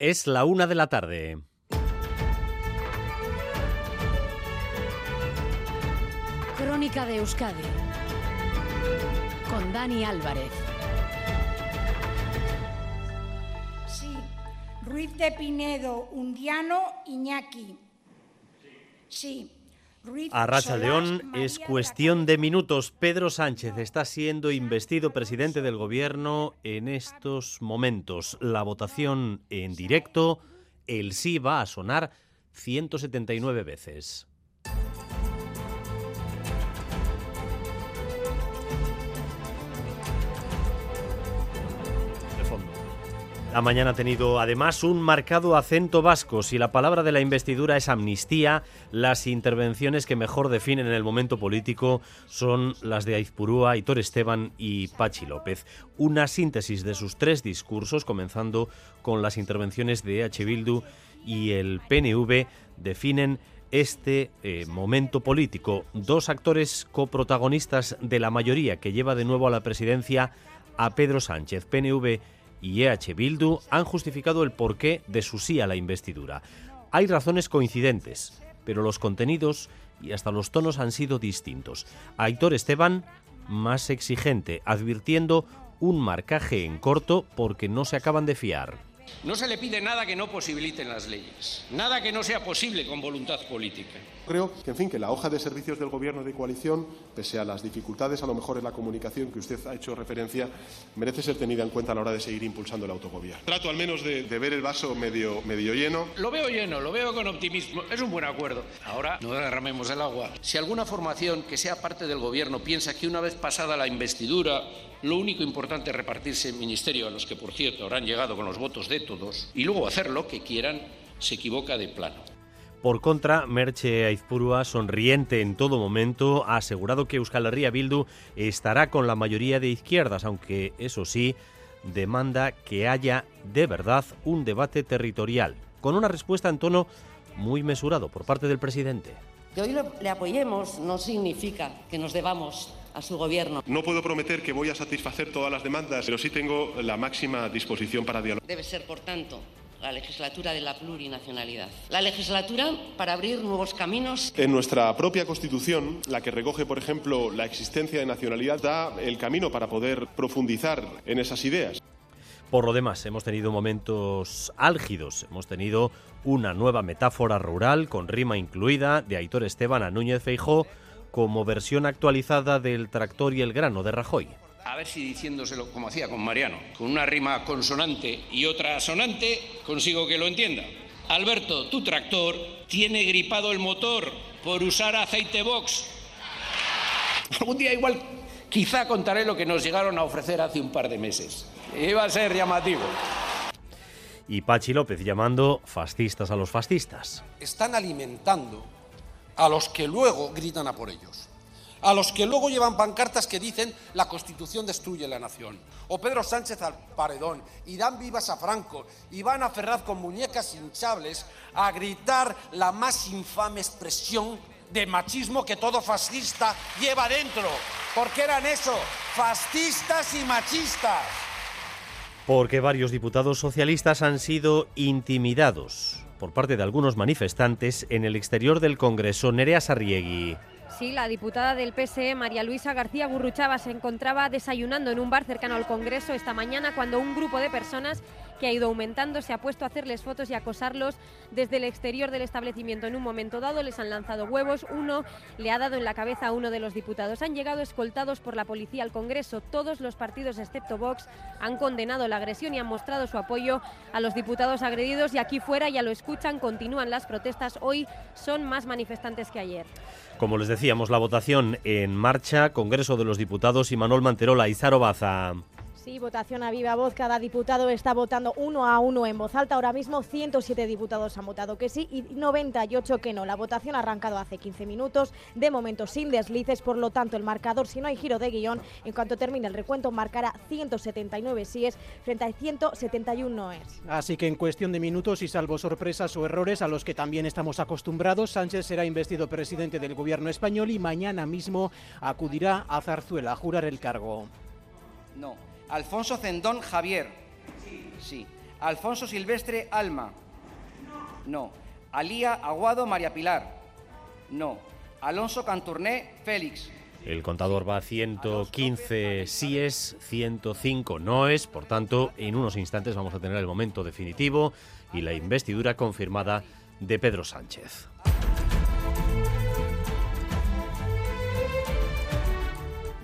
Es la una de la tarde. Crónica de Euskadi con Dani Álvarez. Sí. Ruiz de Pinedo, Undiano, Iñaki. Sí. Ruiz A Racha León es cuestión de minutos. Pedro Sánchez está siendo investido presidente del gobierno en estos momentos. La votación en directo, el sí va a sonar 179 veces. La mañana ha tenido además un marcado acento vasco. Si la palabra de la investidura es amnistía, las intervenciones que mejor definen el momento político son las de Aizpurúa, Aitor Esteban y Pachi López. Una síntesis de sus tres discursos, comenzando con las intervenciones de EH Bildu y el PNV, definen este eh, momento político. Dos actores coprotagonistas de la mayoría que lleva de nuevo a la presidencia a Pedro Sánchez, PNV y EH Bildu han justificado el porqué de su sí a la investidura. Hay razones coincidentes, pero los contenidos y hasta los tonos han sido distintos. Aitor Esteban, más exigente, advirtiendo un marcaje en corto porque no se acaban de fiar. No se le pide nada que no posibiliten las leyes, nada que no sea posible con voluntad política. Creo que, en fin, que la hoja de servicios del Gobierno de coalición, pese a las dificultades a lo mejor en la comunicación que usted ha hecho referencia, merece ser tenida en cuenta a la hora de seguir impulsando el autogobierno. Trato al menos de, de ver el vaso medio, medio lleno. Lo veo lleno, lo veo con optimismo, es un buen acuerdo. Ahora no derramemos el agua. Si alguna formación que sea parte del gobierno piensa que una vez pasada la investidura, lo único importante es repartirse el ministerio, a los que por cierto habrán llegado con los votos de todos, y luego hacer lo que quieran, se equivoca de plano. Por contra, Merche Aizpurua, sonriente en todo momento, ha asegurado que Euskal Herria Bildu estará con la mayoría de izquierdas, aunque eso sí, demanda que haya de verdad un debate territorial, con una respuesta en tono muy mesurado por parte del presidente. Que hoy le apoyemos no significa que nos debamos a su gobierno. No puedo prometer que voy a satisfacer todas las demandas, pero sí tengo la máxima disposición para dialogar. Debe ser, por tanto, la legislatura de la plurinacionalidad. La legislatura para abrir nuevos caminos En nuestra propia Constitución, la que recoge, por ejemplo, la existencia de nacionalidad, da el camino para poder profundizar en esas ideas. Por lo demás, hemos tenido momentos álgidos, hemos tenido una nueva metáfora rural con rima incluida de Aitor Esteban a Núñez Feijó como versión actualizada del tractor y el grano de Rajoy. A ver si diciéndoselo como hacía con Mariano, con una rima consonante y otra asonante, consigo que lo entienda. Alberto, tu tractor tiene gripado el motor por usar aceite box. Algún día igual, quizá contaré lo que nos llegaron a ofrecer hace un par de meses. Iba a ser llamativo. Y Pachi López llamando fascistas a los fascistas. están alimentando a los que luego gritan a por ellos. A los que luego llevan pancartas que dicen la Constitución destruye la nación. O Pedro Sánchez al paredón, y dan vivas a Franco, y van a Ferraz con muñecas hinchables a gritar la más infame expresión de machismo que todo fascista lleva dentro. Porque eran eso, fascistas y machistas. Porque varios diputados socialistas han sido intimidados por parte de algunos manifestantes en el exterior del Congreso. Nerea Sarriegui. Sí, la diputada del PSE, María Luisa García Gurruchava, se encontraba desayunando en un bar cercano al Congreso esta mañana cuando un grupo de personas que ha ido aumentando se ha puesto a hacerles fotos y acosarlos desde el exterior del establecimiento. En un momento dado les han lanzado huevos, uno le ha dado en la cabeza a uno de los diputados. Han llegado escoltados por la policía al Congreso. Todos los partidos, excepto Vox, han condenado la agresión y han mostrado su apoyo a los diputados agredidos y aquí fuera ya lo escuchan, continúan las protestas. Hoy son más manifestantes que ayer. Como les decíamos, la votación en marcha, Congreso de los Diputados y Manuel Manterola y Zaro Baza. Sí, votación a viva voz. Cada diputado está votando uno a uno en voz alta. Ahora mismo 107 diputados han votado que sí y 98 que no. La votación ha arrancado hace 15 minutos. De momento sin deslices. Por lo tanto, el marcador, si no hay giro de guion, en cuanto termine el recuento, marcará 179 síes frente a 171 noes. Así que en cuestión de minutos y salvo sorpresas o errores a los que también estamos acostumbrados, Sánchez será investido presidente del gobierno español y mañana mismo acudirá a Zarzuela a jurar el cargo. No. Alfonso Cendón Javier. Sí. Alfonso Silvestre Alma. No. Alía Aguado María Pilar. No. Alonso Canturné Félix. El contador va a 115 síes, 105 noes, por tanto, en unos instantes vamos a tener el momento definitivo y la investidura confirmada de Pedro Sánchez.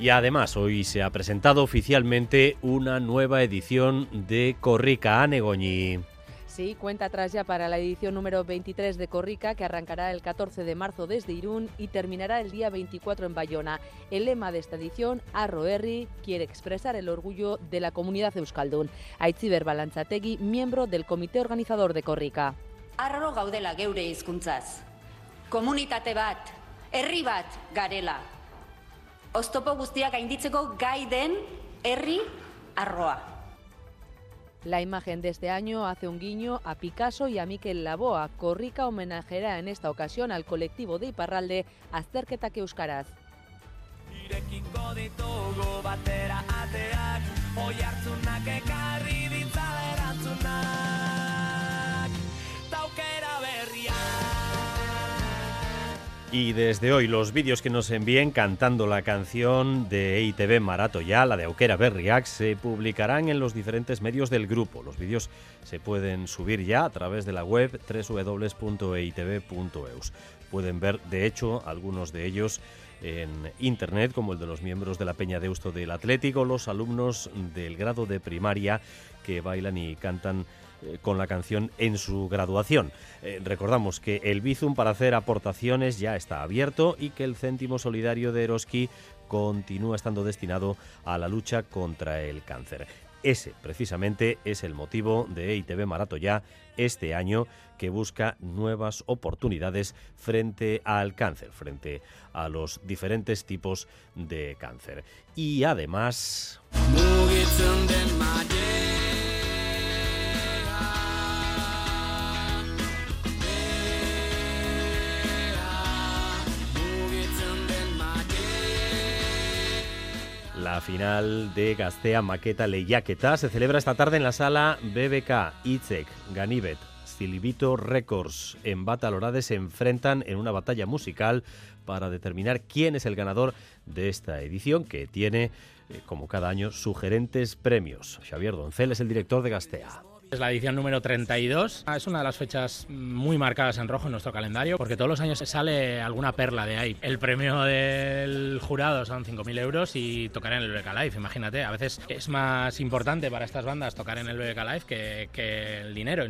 Y además hoy se ha presentado oficialmente una nueva edición de Corrica Anegoñi. Sí, cuenta atrás ya para la edición número 23 de Corrica, que arrancará el 14 de marzo desde Irún y terminará el día 24 en Bayona. El lema de esta edición, Arro Herri, quiere expresar el orgullo de la comunidad euskaldun. Aitziber Balantzategi, miembro del comité organizador de Corrica. Arro gaudela geure hizkuntzaz. Komunitate bat, herri bat garela. Oztopo guztiak gainditzeko gai den herri arroa. La imagen de este año hace un guiño a Picasso y a Miquel Laboa. Corrica homenajeará en esta ocasión al colectivo de Iparralde Azterketak Euskaraz. Y desde hoy los vídeos que nos envíen cantando la canción de EITV Marato ya, la de Auquera Berriac, se publicarán en los diferentes medios del grupo. Los vídeos se pueden subir ya a través de la web www.eitv.eus. Pueden ver, de hecho, algunos de ellos en internet, como el de los miembros de la Peña de Eusto del Atlético, los alumnos del grado de primaria que bailan y cantan eh, con la canción en su graduación. Eh, recordamos que el Bizum para hacer aportaciones ya está abierto y que el céntimo solidario de Eroski continúa estando destinado a la lucha contra el cáncer. Ese, precisamente, es el motivo de EITB Marato Ya este año, que busca nuevas oportunidades frente al cáncer, frente a los diferentes tipos de cáncer. Y además... La final de Gastea Maqueta Leyaqueta se celebra esta tarde en la sala BBK Itzek Ganibet Silvito Records en Batalorade se enfrentan en una batalla musical para determinar quién es el ganador de esta edición que tiene, eh, como cada año, sugerentes premios. Xavier Doncel es el director de Gastea. Es la edición número 32. Ah, es una de las fechas muy marcadas en rojo en nuestro calendario porque todos los años sale alguna perla de ahí. El premio del jurado son 5.000 euros y tocar en el BBK Live, imagínate. A veces es más importante para estas bandas tocar en el BBK Live que, que el dinero.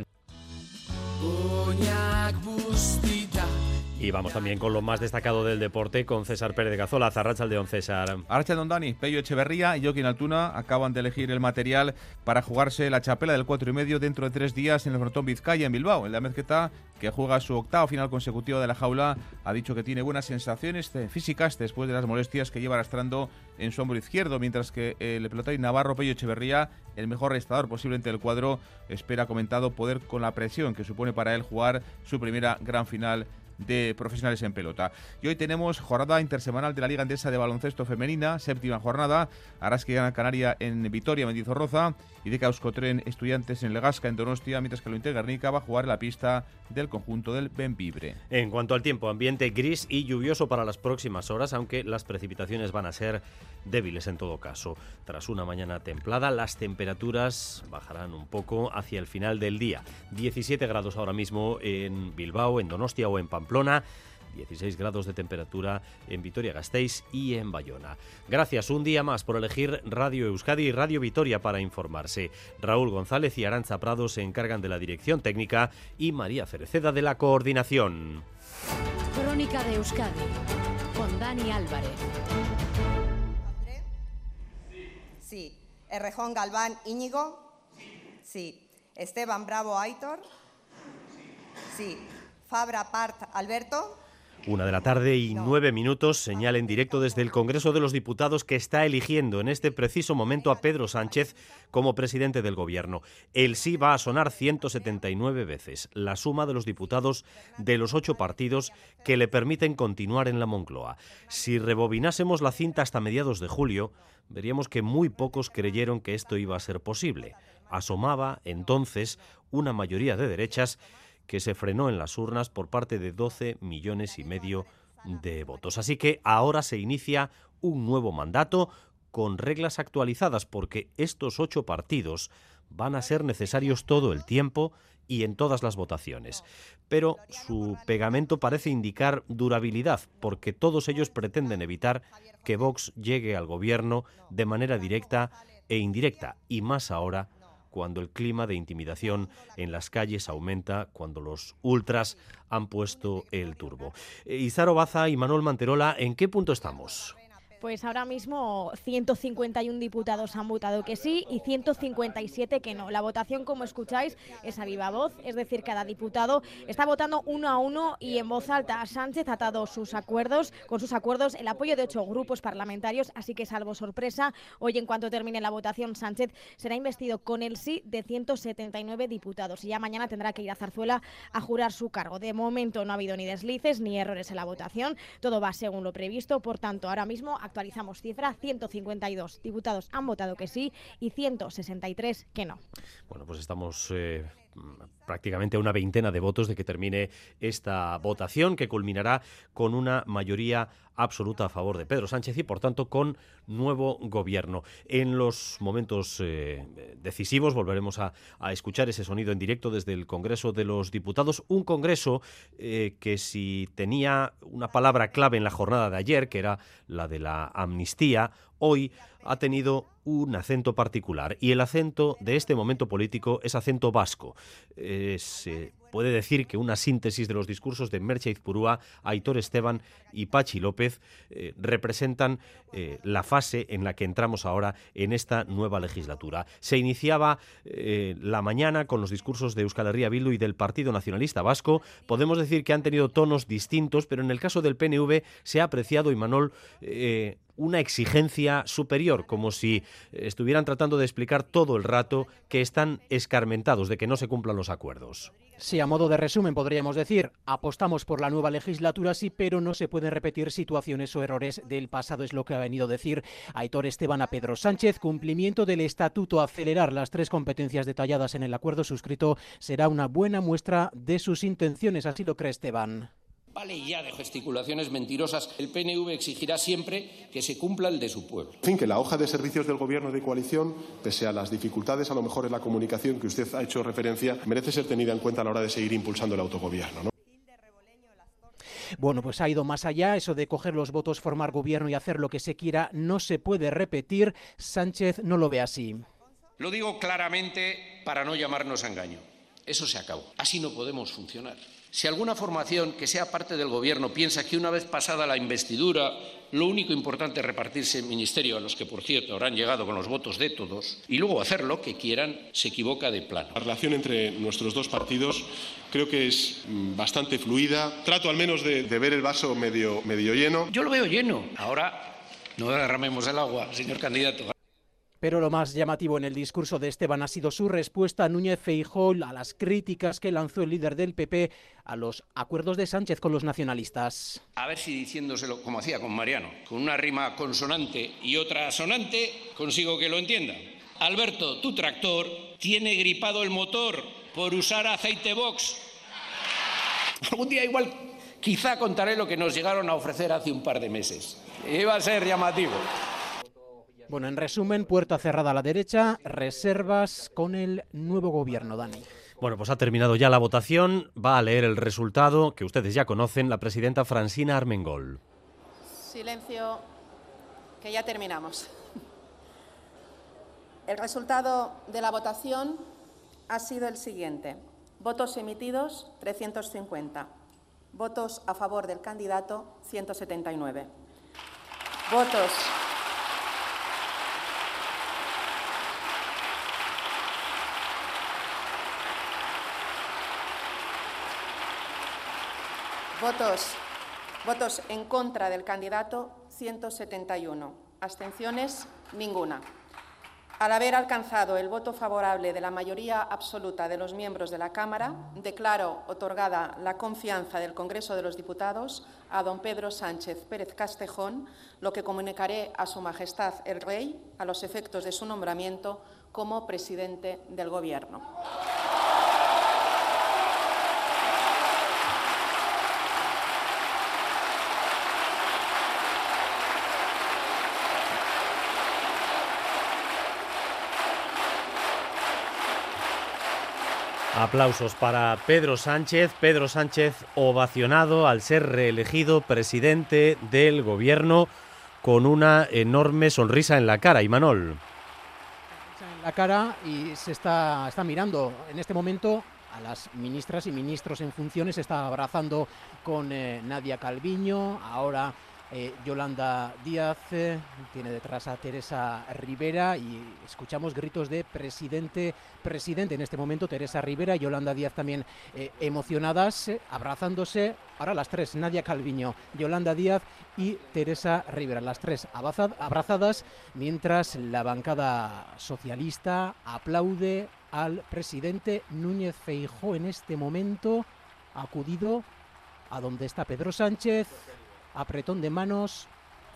Y vamos también con lo más destacado del deporte con César Pérez de Cazola, Zarracha Don César. Archa Don Dani, Pello Echeverría y Joaquín Altuna acaban de elegir el material para jugarse la chapela del 4 y medio dentro de tres días en el Frontón Vizcaya en Bilbao. El de Amezqueta, que juega su octavo final consecutivo de la jaula, ha dicho que tiene buenas sensaciones físicas después de las molestias que lleva arrastrando en su hombro izquierdo, mientras que el pelotari Navarro Pello Echeverría, el mejor restador posiblemente del cuadro, espera comentado poder con la presión que supone para él jugar su primera gran final de profesionales en pelota. Y hoy tenemos jornada intersemanal de la Liga Andesa de Baloncesto Femenina, séptima jornada, Arasque Gran Canaria en Vitoria, Mendizorroza y de Causcotren Estudiantes en Legasca, en Donostia, mientras que lo Guernica va a jugar en la pista del conjunto del Benvibre. En cuanto al tiempo, ambiente gris y lluvioso para las próximas horas, aunque las precipitaciones van a ser débiles en todo caso. Tras una mañana templada, las temperaturas bajarán un poco hacia el final del día. 17 grados ahora mismo en Bilbao, en Donostia o en Pamplona. 16 grados de temperatura en Vitoria-Gasteiz y en Bayona. Gracias un día más por elegir Radio Euskadi y Radio Vitoria para informarse. Raúl González y Aranza Prado se encargan de la dirección técnica y María Cereceda de la coordinación. Crónica de Euskadi con Dani Álvarez. Sí. Errejón Galván Íñigo. Sí. Esteban Bravo Aitor. Sí. Fabra Part Alberto. Una de la tarde y nueve minutos, señal en directo desde el Congreso de los Diputados que está eligiendo en este preciso momento a Pedro Sánchez como presidente del Gobierno. El sí va a sonar 179 veces, la suma de los diputados de los ocho partidos que le permiten continuar en la Moncloa. Si rebobinásemos la cinta hasta mediados de julio, veríamos que muy pocos creyeron que esto iba a ser posible. Asomaba entonces una mayoría de derechas que se frenó en las urnas por parte de 12 millones y medio de votos. Así que ahora se inicia un nuevo mandato con reglas actualizadas porque estos ocho partidos van a ser necesarios todo el tiempo y en todas las votaciones. Pero su pegamento parece indicar durabilidad, porque todos ellos pretenden evitar que Vox llegue al gobierno de manera directa e indirecta, y más ahora cuando el clima de intimidación en las calles aumenta, cuando los ultras han puesto el turbo. Eh, Izaro Baza y Manuel Manterola, ¿en qué punto estamos? Pues ahora mismo 151 diputados han votado que sí y 157 que no. La votación, como escucháis, es a viva voz, es decir, cada diputado está votando uno a uno y en voz alta. Sánchez ha dado sus acuerdos, con sus acuerdos el apoyo de ocho grupos parlamentarios, así que salvo sorpresa, hoy en cuanto termine la votación, Sánchez será investido con el sí de 179 diputados y ya mañana tendrá que ir a Zarzuela a jurar su cargo. De momento no ha habido ni deslices ni errores en la votación, todo va según lo previsto, por tanto, ahora mismo actualizamos cifra, 152 diputados han votado que sí y 163 que no. Bueno, pues estamos eh, prácticamente una veintena de votos de que termine esta votación que culminará con una mayoría absoluta a favor de Pedro Sánchez y por tanto con nuevo gobierno. En los momentos eh, decisivos volveremos a, a, escuchar ese sonido en directo desde el Congreso de los Diputados, un Congreso eh, que si tenía una palabra clave en la jornada de ayer, que era la de la amnistía, hoy ha tenido un acento particular y el acento de este momento político es acento vasco. Eh, puede decir que una síntesis de los discursos de Merche Izpurúa, Aitor Esteban y Pachi López eh, representan eh, la fase en la que entramos ahora en esta nueva legislatura. Se iniciaba eh, la mañana con los discursos de Euskal Herria Bildu y del Partido Nacionalista Vasco. Podemos decir que han tenido tonos distintos, pero en el caso del PNV se ha apreciado, Imanol, una exigencia superior, como si estuvieran tratando de explicar todo el rato que están escarmentados de que no se cumplan los acuerdos. Sí, a modo de resumen podríamos decir, apostamos por la nueva legislatura, sí, pero no se pueden repetir situaciones o errores del pasado, es lo que ha venido a decir Aitor Esteban a Pedro Sánchez. Cumplimiento del estatuto, acelerar las tres competencias detalladas en el acuerdo suscrito será una buena muestra de sus intenciones, así lo cree Esteban. Vale ya de gesticulaciones mentirosas. El PNV exigirá siempre que se cumpla el de su pueblo. En fin, que la hoja de servicios del Gobierno de coalición, pese a las dificultades a lo mejor en la comunicación que usted ha hecho referencia, merece ser tenida en cuenta a la hora de seguir impulsando el autogobierno. ¿no? Bueno, pues ha ido más allá. Eso de coger los votos, formar gobierno y hacer lo que se quiera no se puede repetir. Sánchez no lo ve así. Lo digo claramente para no llamarnos a engaño. Eso se acabó. Así no podemos funcionar. Si alguna formación que sea parte del Gobierno piensa que una vez pasada la investidura lo único importante es repartirse el ministerio, a los que, por cierto, habrán llegado con los votos de todos, y luego hacer lo que quieran, se equivoca de plano. La relación entre nuestros dos partidos creo que es bastante fluida. Trato al menos de, de ver el vaso medio, medio lleno. Yo lo veo lleno. Ahora no derramemos el agua, señor candidato. Pero lo más llamativo en el discurso de Esteban ha sido su respuesta a Núñez Feijóo a las críticas que lanzó el líder del PP a los acuerdos de Sánchez con los nacionalistas. A ver si diciéndoselo como hacía con Mariano, con una rima consonante y otra sonante, consigo que lo entienda. Alberto, tu tractor tiene gripado el motor por usar aceite box. Algún día igual quizá contaré lo que nos llegaron a ofrecer hace un par de meses. Iba a ser llamativo. Bueno, en resumen, puerta cerrada a la derecha, reservas con el nuevo gobierno, Dani. Bueno, pues ha terminado ya la votación. Va a leer el resultado que ustedes ya conocen, la presidenta Francina Armengol. Silencio, que ya terminamos. El resultado de la votación ha sido el siguiente. Votos emitidos, 350. Votos a favor del candidato, 179. Votos Votos Votos en contra del candidato, 171. Abstenciones, ninguna. Al haber alcanzado el voto favorable de la mayoría absoluta de los miembros de la Cámara, declaro otorgada la confianza del Congreso de los Diputados a don Pedro Sánchez Pérez Castejón, lo que comunicaré a Su Majestad el Rey a los efectos de su nombramiento como presidente del Gobierno. Aplausos para Pedro Sánchez. Pedro Sánchez ovacionado al ser reelegido presidente del gobierno con una enorme sonrisa en la cara. Y Manol. En la cara y se está, está mirando en este momento a las ministras y ministros en funciones, está abrazando con eh, Nadia Calviño, ahora eh, Yolanda Díaz, eh, tiene detrás a Teresa Rivera y escuchamos gritos de presidente, presidente en este momento, Teresa Rivera y Yolanda Díaz también eh, emocionadas, abrazándose. Ahora las tres, Nadia Calviño, Yolanda Díaz y Teresa Rivera, las tres abrazadas, mientras la bancada socialista aplaude al presidente Núñez Feijó en este momento, acudido a donde está Pedro Sánchez apretón de manos,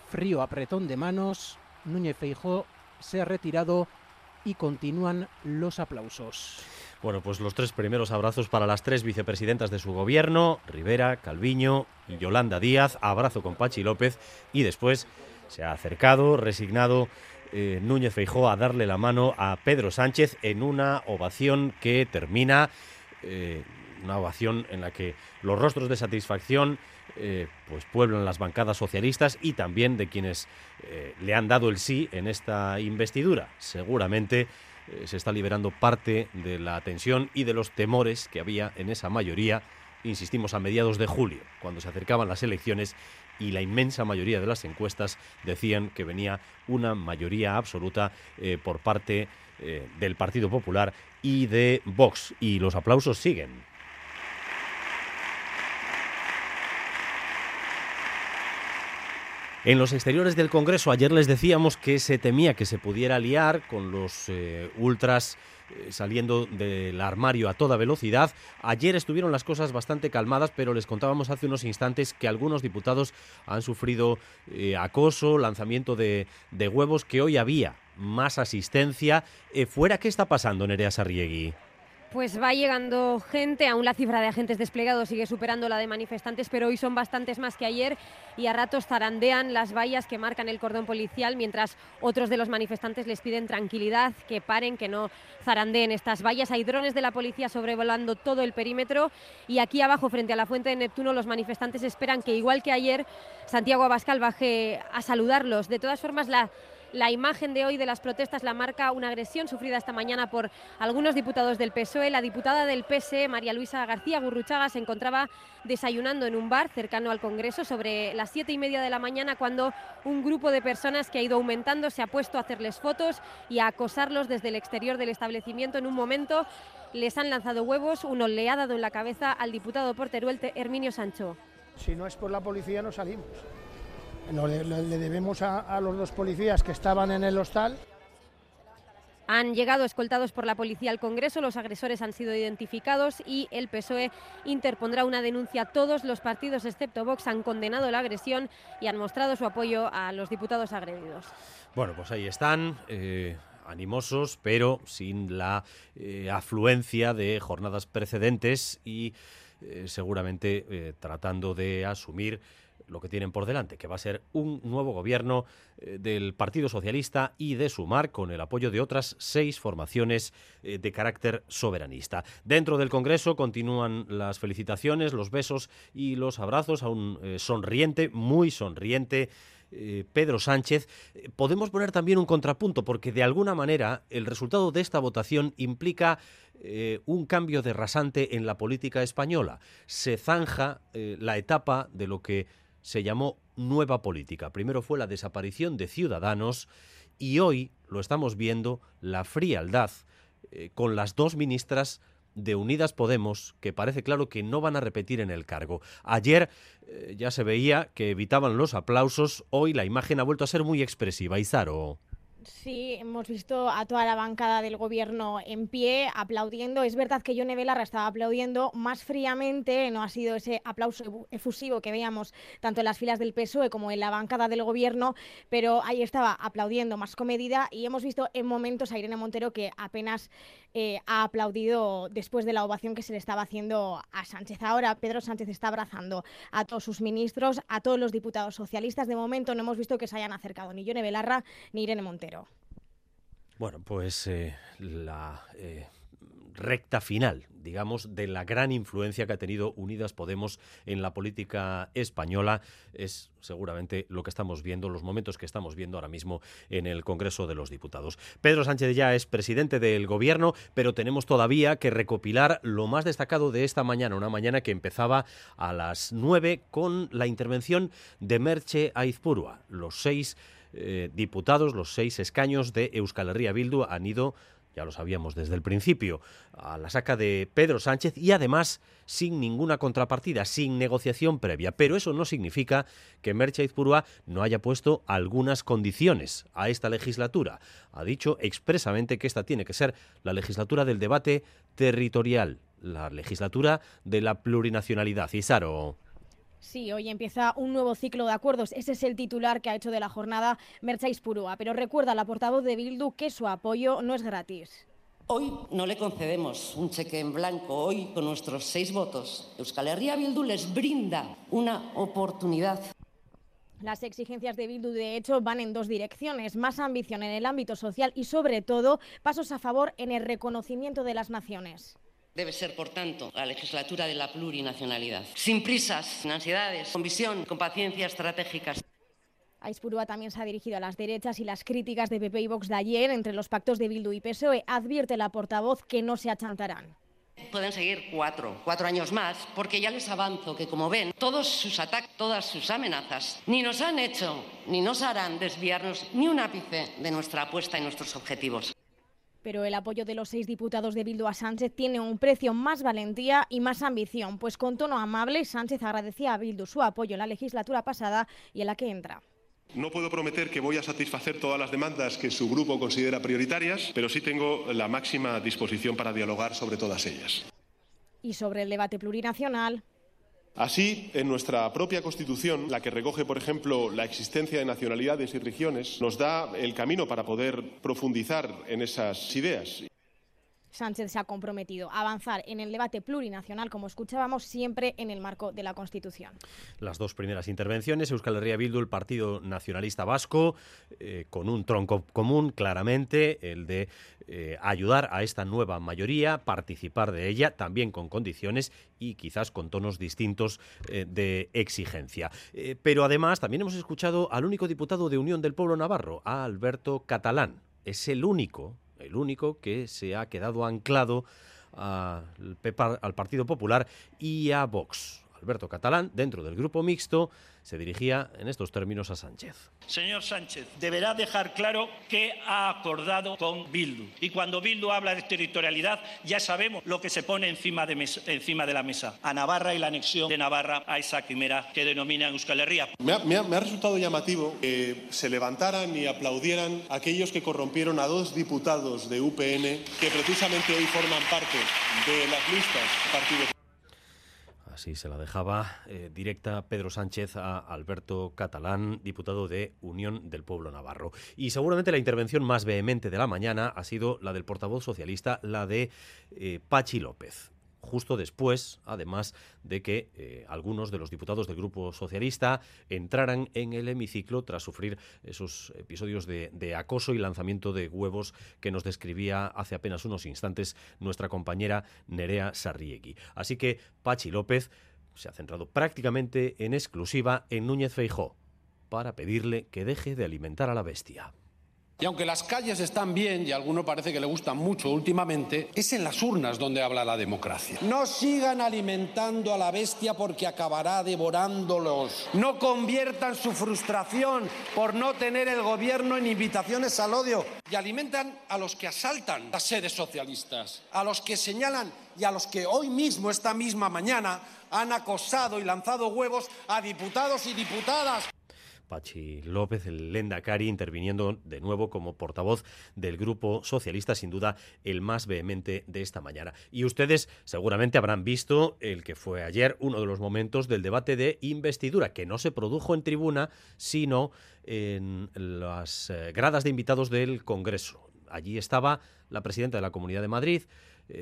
frío apretón de manos, Núñez Feijó se ha retirado y continúan los aplausos. Bueno, pues los tres primeros abrazos para las tres vicepresidentas de su gobierno, Rivera, Calviño y Yolanda Díaz, abrazo con Pachi López y después se ha acercado, resignado eh, Núñez Feijó a darle la mano a Pedro Sánchez en una ovación que termina, eh, una ovación en la que los rostros de satisfacción eh, pues pueblan las bancadas socialistas y también de quienes eh, le han dado el sí en esta investidura. Seguramente eh, se está liberando parte de la tensión y de los temores que había en esa mayoría, insistimos, a mediados de julio, cuando se acercaban las elecciones y la inmensa mayoría de las encuestas decían que venía una mayoría absoluta por parte del Partido Popular y de Vox. Y los aplausos siguen. En los exteriores del Congreso ayer les decíamos que se temía que se pudiera liar con los eh, ultras eh, saliendo del armario a toda velocidad. Ayer estuvieron las cosas bastante calmadas, pero les contábamos hace unos instantes que algunos diputados han sufrido eh, acoso, lanzamiento de, de, huevos, que hoy había más asistencia. ¿Fuera qué está pasando, Nerea Sarriegui? Pues va llegando gente, aún la cifra de agentes desplegados sigue superando la de manifestantes, pero hoy son bastantes más que ayer y a ratos zarandean las vallas que marcan el cordón policial, mientras otros de los manifestantes les piden tranquilidad, que paren, que no zarandeen estas vallas. Hay drones de la policía sobrevolando todo el perímetro y aquí abajo, frente a la fuente de Neptuno, los manifestantes esperan que, igual que ayer, Santiago Abascal baje a saludarlos. De todas formas, la la imagen de hoy de las protestas la marca una agresión sufrida esta mañana por algunos diputados del PSOE. La diputada del PSE, María Luisa García Gurruchaga, se encontraba desayunando en un bar cercano al Congreso sobre las siete y media de la mañana cuando un grupo de personas que ha ido aumentando se ha puesto a hacerles fotos y a acosarlos desde el exterior del establecimiento. En un momento les han lanzado huevos, uno le ha dado en la cabeza al diputado por Teruel, Herminio Sancho. Si no es por la policía no salimos le, debemos a, los dos policías que estaban en el hostal. Han llegado escoltados por la policía al Congreso, los agresores han sido identificados y el PSOE interpondrá una denuncia. Todos los partidos, excepto Vox, han condenado la agresión y han mostrado su apoyo a los diputados agredidos. Bueno, pues ahí están. Eh, animosos, pero sin la eh, afluencia de jornadas precedentes y eh, seguramente tratando de asumir lo que tienen por delante, que va a ser un nuevo gobierno eh, del Partido Socialista y de Sumar con el apoyo de otras seis formaciones eh, de carácter soberanista. Dentro del Congreso continúan las felicitaciones, los besos y los abrazos a un eh, sonriente, muy sonriente. Pedro Sánchez, podemos poner también un contrapunto, porque de alguna manera el resultado de esta votación implica un cambio de rasante en la política española. Se zanja la etapa de lo que se llamó Nueva Política. Primero fue la desaparición de Ciudadanos y hoy lo estamos viendo la frialdad eh, con las dos ministras de Unidas Podemos que parece claro que no van a repetir en el cargo. Ayer eh, ya se veía que evitaban los aplausos, hoy la imagen ha vuelto a ser muy expresiva. Izaro. Sí, hemos visto a toda la bancada del gobierno en pie aplaudiendo. Es verdad que Yone Belarra estaba aplaudiendo más fríamente, no ha sido ese aplauso efusivo que veíamos tanto en las filas del PSOE como en la bancada del gobierno, pero ahí estaba aplaudiendo más comedida y hemos visto en momentos a Irene Montero que apenas eh, ha aplaudido después de la ovación que se le estaba haciendo a Sánchez. Ahora Pedro Sánchez está abrazando a todos sus ministros, a todos los diputados socialistas. De momento no hemos visto que se hayan acercado ni Yone Belarra ni Irene Montero. Bueno, pues eh, la eh, recta final, digamos, de la gran influencia que ha tenido Unidas Podemos en la política española es seguramente lo que estamos viendo, los momentos que estamos viendo ahora mismo en el Congreso de los Diputados. Pedro Sánchez ya es presidente del Gobierno, pero tenemos todavía que recopilar lo más destacado de esta mañana, una mañana que empezaba a las nueve con la intervención de Merche Aizpurua, los seis eh, diputados, los seis escaños de Euskal Herria Bildu han ido, ya lo sabíamos desde el principio, a la saca de Pedro Sánchez y además sin ninguna contrapartida, sin negociación previa. Pero eso no significa que Merche Izpurua no haya puesto algunas condiciones a esta legislatura. Ha dicho expresamente que esta tiene que ser la legislatura del debate territorial, la legislatura de la plurinacionalidad. Isaro. Sí, hoy empieza un nuevo ciclo de acuerdos. Ese es el titular que ha hecho de la jornada Merchais Purúa. Pero recuerda la portavoz de Bildu que su apoyo no es gratis. Hoy no le concedemos un cheque en blanco. Hoy, con nuestros seis votos, Euskal Herria Bildu les brinda una oportunidad. Las exigencias de Bildu, de hecho, van en dos direcciones. Más ambición en el ámbito social y, sobre todo, pasos a favor en el reconocimiento de las naciones. Debe ser, por tanto, la legislatura de la plurinacionalidad. Sin prisas, sin ansiedades, con visión, con paciencia estratégicas. Aispurúa también se ha dirigido a las derechas y las críticas de PP y Vox de ayer entre los pactos de Bildu y PSOE. Advierte la portavoz que no se achantarán. Pueden seguir cuatro, cuatro años más, porque ya les avanzo que, como ven, todos sus ataques, todas sus amenazas, ni nos han hecho ni nos harán desviarnos ni un ápice de nuestra apuesta y nuestros objetivos. Pero el apoyo de los seis diputados de Bildu a Sánchez tiene un precio más valentía y más ambición, pues con tono amable Sánchez agradecía a Bildu su apoyo en la legislatura pasada y en la que entra. No puedo prometer que voy a satisfacer todas las demandas que su grupo considera prioritarias, pero sí tengo la máxima disposición para dialogar sobre todas ellas. Y sobre el debate plurinacional, Así, en nuestra propia Constitución, la que recoge, por ejemplo, la existencia de nacionalidades y regiones, nos da el camino para poder profundizar en esas ideas. Sánchez se ha comprometido a avanzar en el debate plurinacional, como escuchábamos, siempre en el marco de la Constitución. Las dos primeras intervenciones, Euskal Herria Bildu, el Partido Nacionalista Vasco, eh, con un tronco común, claramente, el de eh, ayudar a esta nueva mayoría, participar de ella, también con condiciones y quizás con tonos distintos eh, de exigencia. pero además, también hemos escuchado al único diputado de Unión del Pueblo Navarro, a Alberto Catalán. Es el único el único que se ha quedado anclado al, Partido Popular y a Vox. Alberto Catalán, dentro del grupo mixto, se dirigía en estos términos a Sánchez. Señor Sánchez, deberá dejar claro que ha acordado con Bildu. Y cuando Bildu habla de territorialidad, ya sabemos lo que se pone encima de, encima de la mesa. A Navarra y la anexión de Navarra a esa quimera que denominan Euskal Herria. Me ha, me ha resultado llamativo que se levantaran y aplaudieran aquellos que corrompieron a dos diputados de UPN que precisamente hoy forman parte de las listas partidos. Así se la dejaba eh, directa Pedro Sánchez a Alberto Catalán, diputado de Unión del Pueblo Navarro. Y seguramente la intervención más vehemente de la mañana ha sido la del portavoz socialista, la de eh, Pachi López justo después, además, de que eh, algunos de los diputados del Grupo Socialista entraran en el hemiciclo tras sufrir esos episodios de, de, acoso y lanzamiento de huevos que nos describía hace apenas unos instantes nuestra compañera Nerea Sarriegui. Así que Pachi López se ha centrado prácticamente en exclusiva en Núñez Feijó para pedirle que deje de alimentar a la bestia. Y aunque las calles están bien y a alguno parece que le gustan mucho últimamente, es en las urnas donde habla la democracia. No sigan alimentando a la bestia porque acabará devorándolos. No conviertan su frustración por no tener el gobierno en invitaciones al odio y alimentan a los que asaltan las sedes socialistas, a los que señalan y a los que hoy mismo, esta misma mañana, han acosado y lanzado huevos a diputados y diputadas. Pachi López, el Lendakari, interviniendo de nuevo como portavoz del Grupo Socialista, sin duda el más vehemente de esta mañana. Y ustedes seguramente habrán visto el que fue ayer uno de los momentos del debate de investidura, que no se produjo en tribuna, sino en las eh, gradas de invitados del Congreso. Allí estaba la presidenta de la Comunidad de Madrid,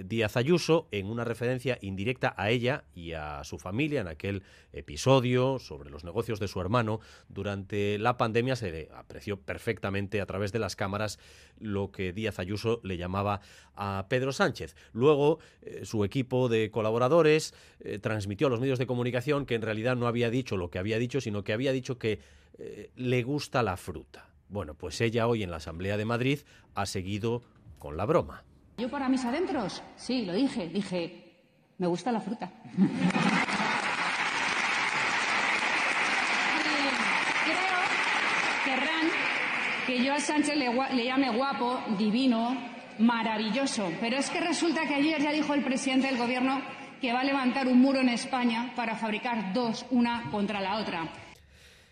Díaz Ayuso en una referencia indirecta a ella y a su familia en aquel episodio sobre los negocios de su hermano. Durante la pandemia se apreció perfectamente a través de las cámaras lo que Díaz Ayuso le llamaba a Pedro Sánchez. Luego eh, su equipo de colaboradores eh, transmitió a los medios de comunicación que en realidad no había dicho lo que había dicho, sino que había dicho que eh, le gusta la fruta. Bueno, pues ella hoy en la Asamblea de Madrid ha seguido con la broma. Yo para mis adentros, sí, lo dije, dije, me gusta la fruta. Creo, querrán que yo a Sánchez le, llame guapo, divino, maravilloso. Pero es que resulta que ayer ya dijo el presidente del gobierno que va a levantar un muro en España para fabricar dos, una contra la otra.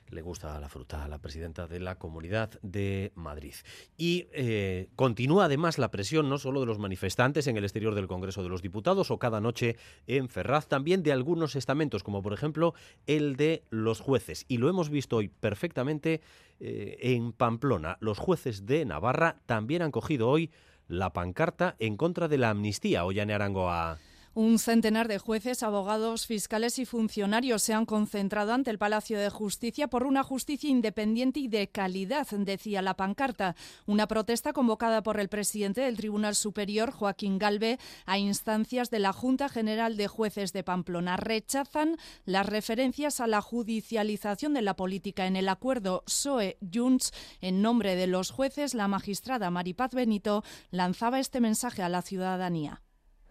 Le gusta la fruta a la presidenta de la Comunidad de Madrid. Y eh, continúa además la presión no solo de los manifestantes en el exterior del Congreso de los Diputados o cada noche en Ferraz, también de algunos estamentos, como por ejemplo el de los jueces. Y lo hemos visto hoy perfectamente eh, en Pamplona. Los jueces de Navarra también han cogido hoy la pancarta en contra de la amnistía. Ollane Arangoa. Un centenar de jueces, abogados, fiscales y funcionarios se han concentrado ante el Palacio de Justicia por una justicia independiente y de calidad, decía la pancarta. Una protesta convocada por el presidente del Tribunal Superior, Joaquín Galve, a instancias de la Junta General de Jueces de Pamplona. Rechazan las referencias a la judicialización de la política en el acuerdo PSOE-Junts. En nombre de los jueces, la magistrada Maripaz Benito lanzaba este mensaje a la ciudadanía.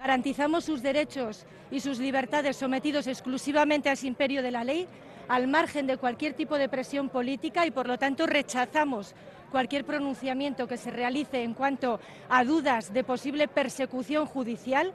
Garantizamos sus derechos y sus libertades sometidos exclusivamente al imperio de la ley, al margen de cualquier tipo de presión política y, por lo tanto, rechazamos cualquier pronunciamiento que se realice en cuanto a dudas de posible persecución judicial.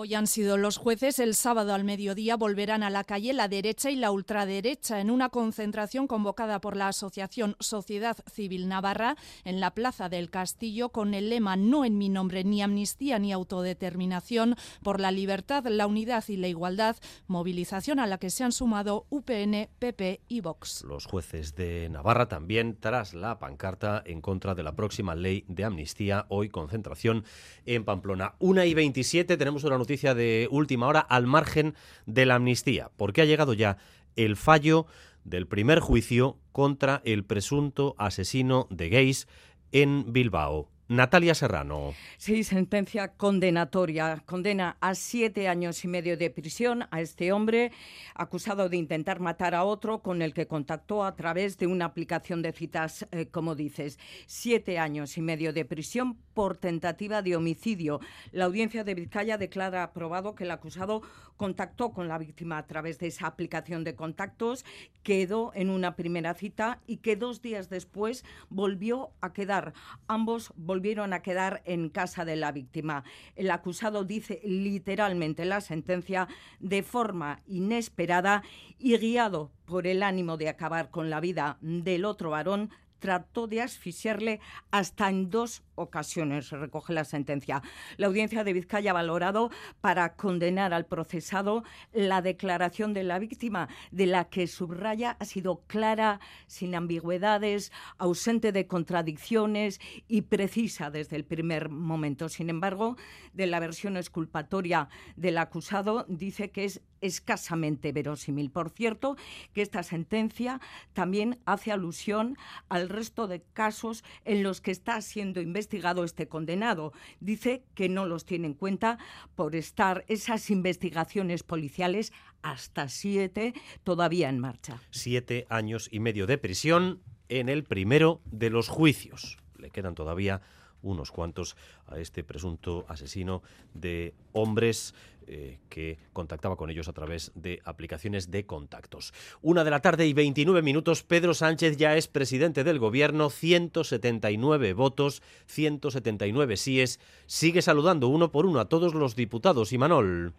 Hoy han sido los jueces. El sábado al mediodía volverán a la calle la derecha y la ultraderecha en una concentración convocada por la Asociación Sociedad Civil Navarra en la Plaza del Castillo con el lema No en mi nombre, ni amnistía ni autodeterminación por la libertad, la unidad y la igualdad. Movilización a la que se han sumado UPN, PP y Vox. Los jueces de Navarra también tras la pancarta en contra de la próxima ley de amnistía. Hoy concentración en Pamplona. Una y 27 tenemos una de última hora al margen de la amnistía, porque ha llegado ya el fallo del primer juicio contra el presunto asesino de gays en Bilbao. Natalia Serrano. Sí, sentencia condenatoria. Condena a siete años y medio de prisión a este hombre acusado de intentar matar a otro con el que contactó a través de una aplicación de citas, eh, como dices. Siete años y medio de prisión por tentativa de homicidio. La audiencia de Vizcaya declara aprobado que el acusado contactó con la víctima a través de esa aplicación de contactos, quedó en una primera cita y que dos días después volvió a quedar. Ambos volvieron a quedar en casa de la víctima. El acusado dice literalmente la sentencia de forma inesperada y guiado por el ánimo de acabar con la vida del otro varón, trató de asfixiarle hasta en dos ocasiones, recoge la sentencia. La audiencia de Vizcaya ha valorado para condenar al procesado la declaración de la víctima, de la que subraya ha sido clara, sin ambigüedades, ausente de contradicciones y precisa desde el primer momento. Sin embargo, de la versión exculpatoria del acusado dice que es escasamente verosímil. Por cierto, que esta sentencia también hace alusión al resto de casos en los que está siendo investigado este condenado. Dice que no los tiene en cuenta por estar esas investigaciones policiales hasta siete todavía en marcha. Siete años y medio de prisión en el primero de los juicios. Le quedan todavía unos cuantos a este presunto asesino de hombres eh, que contactaba con ellos a través de aplicaciones de contactos. Una de la tarde y 29 minutos, Pedro Sánchez ya es presidente del gobierno, 179 votos, 179 síes, sigue saludando uno por uno a todos los diputados. Y Manol.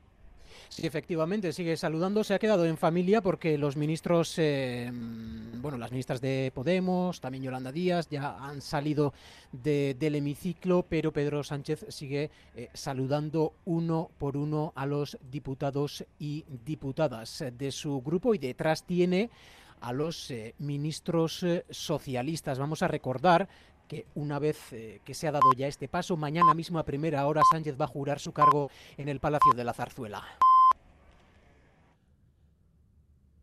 Sí, efectivamente, sigue saludando. Se ha quedado en familia porque los ministros, eh, bueno, las ministras de Podemos, también Yolanda Díaz, ya han salido del hemiciclo, pero Pedro Sánchez sigue eh, saludando uno por uno a los diputados y diputadas de su grupo y detrás tiene a los eh, ministros socialistas. Vamos a recordar que una vez que se ha dado ya este paso, mañana mismo a primera hora Sánchez va a jurar su cargo en el Palacio de la Zarzuela.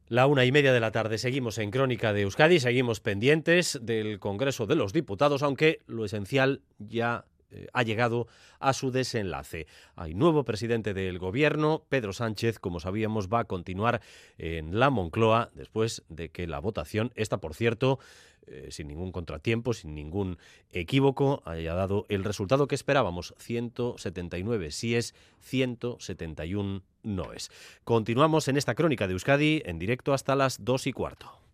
La una y media de la tarde seguimos en Crónica de Euskadi, seguimos pendientes del Congreso de los Diputados, aunque lo esencial ya eh, ha llegado a su desenlace. Hay nuevo presidente del gobierno, Pedro Sánchez, como sabíamos, va a continuar en la Moncloa después de que la votación, esta por cierto, eh, sin ningún contratiempo, sin ningún equívoco, haya dado el resultado que esperábamos, 179 sí es, 171 no es. Continuamos en esta crónica de Euskadi en directo hasta las 2 y cuarto.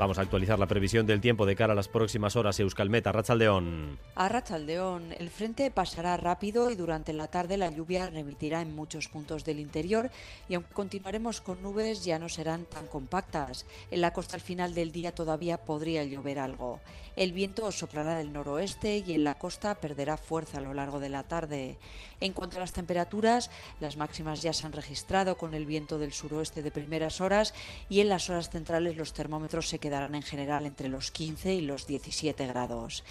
Vamos a actualizar la previsión del tiempo de cara a las próximas horas. Euskalmeta, Rachaldeón. A Rachaldeón, el frente pasará rápido y durante la tarde la lluvia remitirá en muchos puntos del interior y aunque continuaremos con nubes ya no serán tan compactas. En la costa al final del día todavía podría llover algo. El viento soplará del noroeste y en la costa perderá fuerza a lo largo de la tarde. En cuanto a las temperaturas, las máximas ya se han registrado con el viento del suroeste de primeras horas y en las horas centrales los termómetros se quedarán en general entre los 15 y los 17 grados.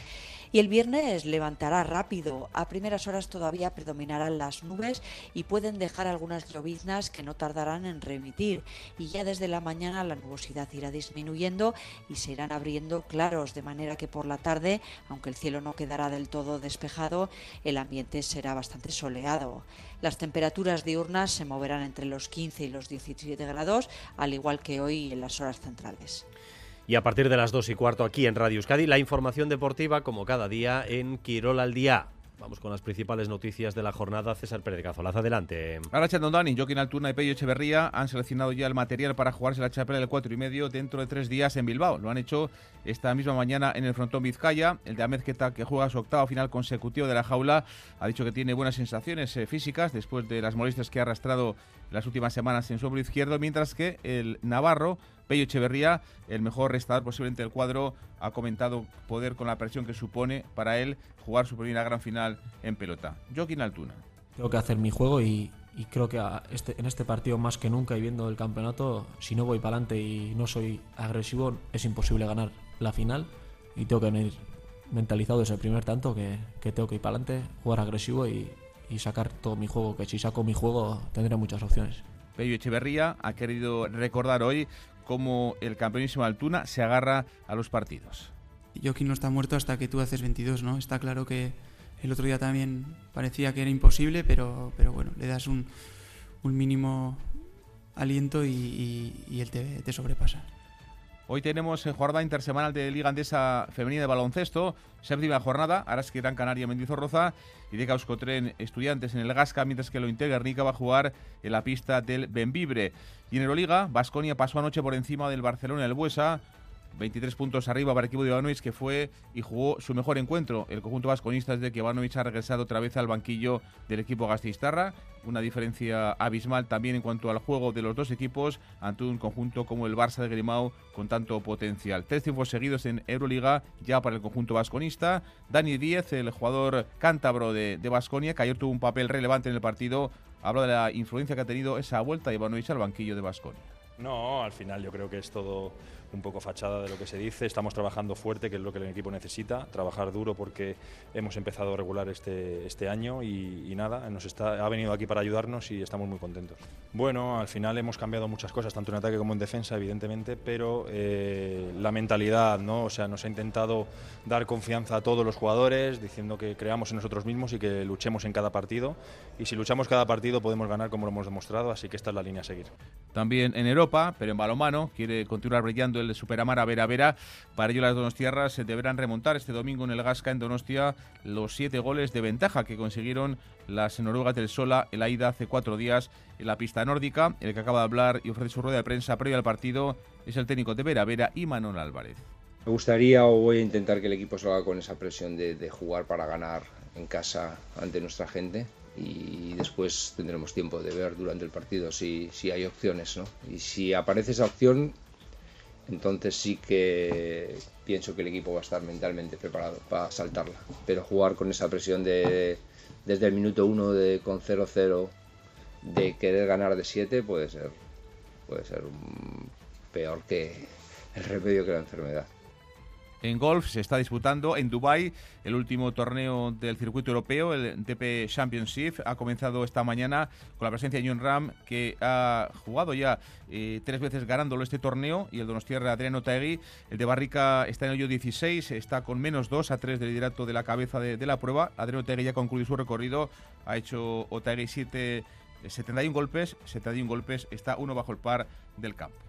Y el viernes levantará rápido. A primeras horas todavía predominarán las nubes y pueden dejar algunas lloviznas que no tardarán en remitir. Y ya desde la mañana la nubosidad irá disminuyendo y se irán abriendo claros, de manera que por la tarde, aunque el cielo no quedará del todo despejado, el ambiente será bastante soleado. Las temperaturas diurnas se moverán entre los 15 y los 17 grados, al igual que hoy en las horas centrales. Y a partir de las 2 y cuarto aquí en Radio Euskadi, la información deportiva como cada día en Quirol al día. Vamos con las principales noticias de la jornada. César Pérez Cazolaz, adelante. Ahora Dani, Joaquín Altuna y Pello Echeverría han seleccionado ya el material para jugarse la chapela del 4 y medio dentro de tres días en Bilbao. Lo han hecho esta misma mañana en el frontón Vizcaya. El de Amezqueta, que juega su octavo final consecutivo de la jaula, ha dicho que tiene buenas sensaciones eh, físicas después de las molestias que ha arrastrado las últimas semanas en su hombro izquierdo, mientras que el Navarro Pello Echeverría, el mejor restador posiblemente del cuadro, ha comentado poder con la presión que supone para él jugar su primera gran final en pelota. Joaquín Altuna. Tengo que hacer mi juego y, creo que este, en este partido más que nunca y viendo el campeonato, si no voy para adelante y no soy agresivo, es imposible ganar la final y tengo que venir mentalizado desde el primer tanto que, tengo que ir para adelante, jugar agresivo y, y sacar todo mi juego, que si saco mi juego tendré muchas opciones. Pello Echeverría ha querido recordar hoy cómo el campeonísimo Altuna se agarra a los partidos. Joaquín no está muerto hasta que tú haces 22, ¿no? Está claro que el otro día también parecía que era imposible, pero, pero bueno, le das un, mínimo aliento y, él te, te sobrepasa. Hoy tenemos jornada intersemanal de Liga Andesa Femenina de Baloncesto, séptima jornada, Araski Gran Canaria Mendizorroza y de Tren Estudiantes en el Gasca, mientras que lo Guernica va a jugar en la pista del Benvibre. Y en Euroliga, Basconia pasó anoche por encima del Barcelona el Buesa, 23 puntos arriba para el equipo de Ivanovic, que fue y jugó su mejor encuentro. El conjunto vasconista de que Ivanovic ha regresado otra vez al banquillo del equipo Gastistarra. Una diferencia abismal también en cuanto al juego de los dos equipos ante un conjunto como el Barça de Grimao con tanto potencial. Tres triunfos seguidos en Euroliga ya para el conjunto vasconista. Dani Díez, el jugador cántabro de Vasconia, que ayer tuvo un papel relevante en el partido, habla de la influencia que ha tenido esa vuelta de Ivanovic al banquillo de Vasconia. No, al final yo creo que es todo un poco fachada de lo que se dice. Estamos trabajando fuerte, que es lo que el equipo necesita, trabajar duro porque hemos empezado a regular este, este año y, nada, nos está, ha venido aquí para ayudarnos y estamos muy contentos. Bueno, al final hemos cambiado muchas cosas, tanto en ataque como en defensa, evidentemente, pero eh, la mentalidad, ¿no? O sea, nos ha intentado dar confianza a todos los jugadores, diciendo que creamos en nosotros mismos y que luchemos en cada partido. Y si luchamos cada partido podemos ganar como lo hemos demostrado, así que esta es la línea a seguir. También en Europa, pero en balomano, quiere continuar brillando el de Superamara Vera Vera. Para ello las Donostierras se deberán remontar este domingo en el Gasca en Donostia los siete goles de ventaja que consiguieron las noruegas del Sola en la ida hace cuatro días en la pista nórdica. El que acaba de hablar y ofrece su rueda de prensa previo al partido es el técnico de Vera Vera y Manuel Álvarez. Me gustaría o voy a intentar que el equipo salga con esa presión de, de jugar para ganar en casa ante nuestra gente y después tendremos tiempo de ver durante el partido si, si hay opciones. ¿no? Y si aparece esa opción, entonces sí que pienso que el equipo va a estar mentalmente preparado para saltarla. Pero jugar con esa presión de desde el minuto uno de con 0-0 de querer ganar de 7 puede ser puede ser peor que el remedio que la enfermedad. En golf se está disputando en Dubai el último torneo del circuito europeo, el DP Championship. Ha comenzado esta mañana con la presencia de John Ram, que ha jugado ya eh, tres veces ganándolo este torneo, y el Donostierra Adriano Taegui. El de Barrica está en el hoyo 16, está con menos 2 a 3 del liderato de la cabeza de, la prueba. Adriano Taegui ya ha concluido su recorrido, ha hecho Otaegui 7, 71 golpes, 71 golpes, está uno bajo el par del campo.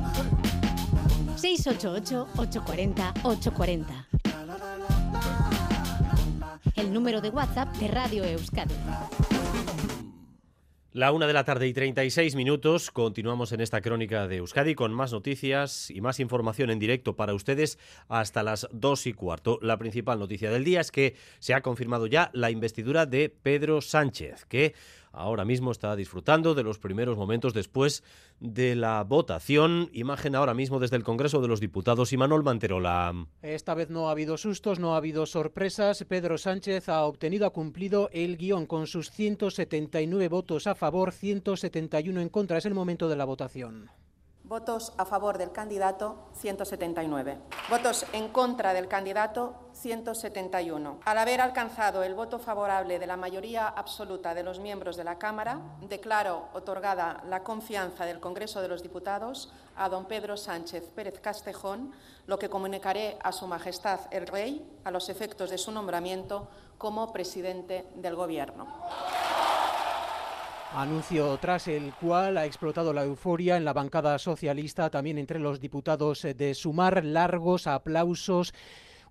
688-840-840. El número de WhatsApp de Radio Euskadi. La una de la tarde y 36 minutos. Continuamos en esta crónica de Euskadi con más noticias y más información en directo para ustedes hasta las dos y cuarto. La principal noticia del día es que se ha confirmado ya la investidura de Pedro Sánchez, que ahora mismo está disfrutando de los primeros momentos después de la votación. Imagen ahora mismo desde el Congreso de los Diputados y Manuel Manterola. Esta vez no ha habido sustos, no ha habido sorpresas. Pedro Sánchez ha obtenido, ha cumplido el guion con sus 179 votos a favor, 171 en contra. Es el momento de la votación. Votos a favor del candidato, 179. Votos en contra del candidato, 171. Al haber alcanzado el voto favorable de la mayoría absoluta de los miembros de la Cámara, declaro otorgada la confianza del Congreso de los Diputados a don Pedro Sánchez Pérez Castejón, lo que comunicaré a Su Majestad el Rey a los efectos de su nombramiento como presidente del Gobierno. Anuncio tras el cual ha explotado la euforia en la bancada socialista, también entre los diputados de Sumar, largos aplausos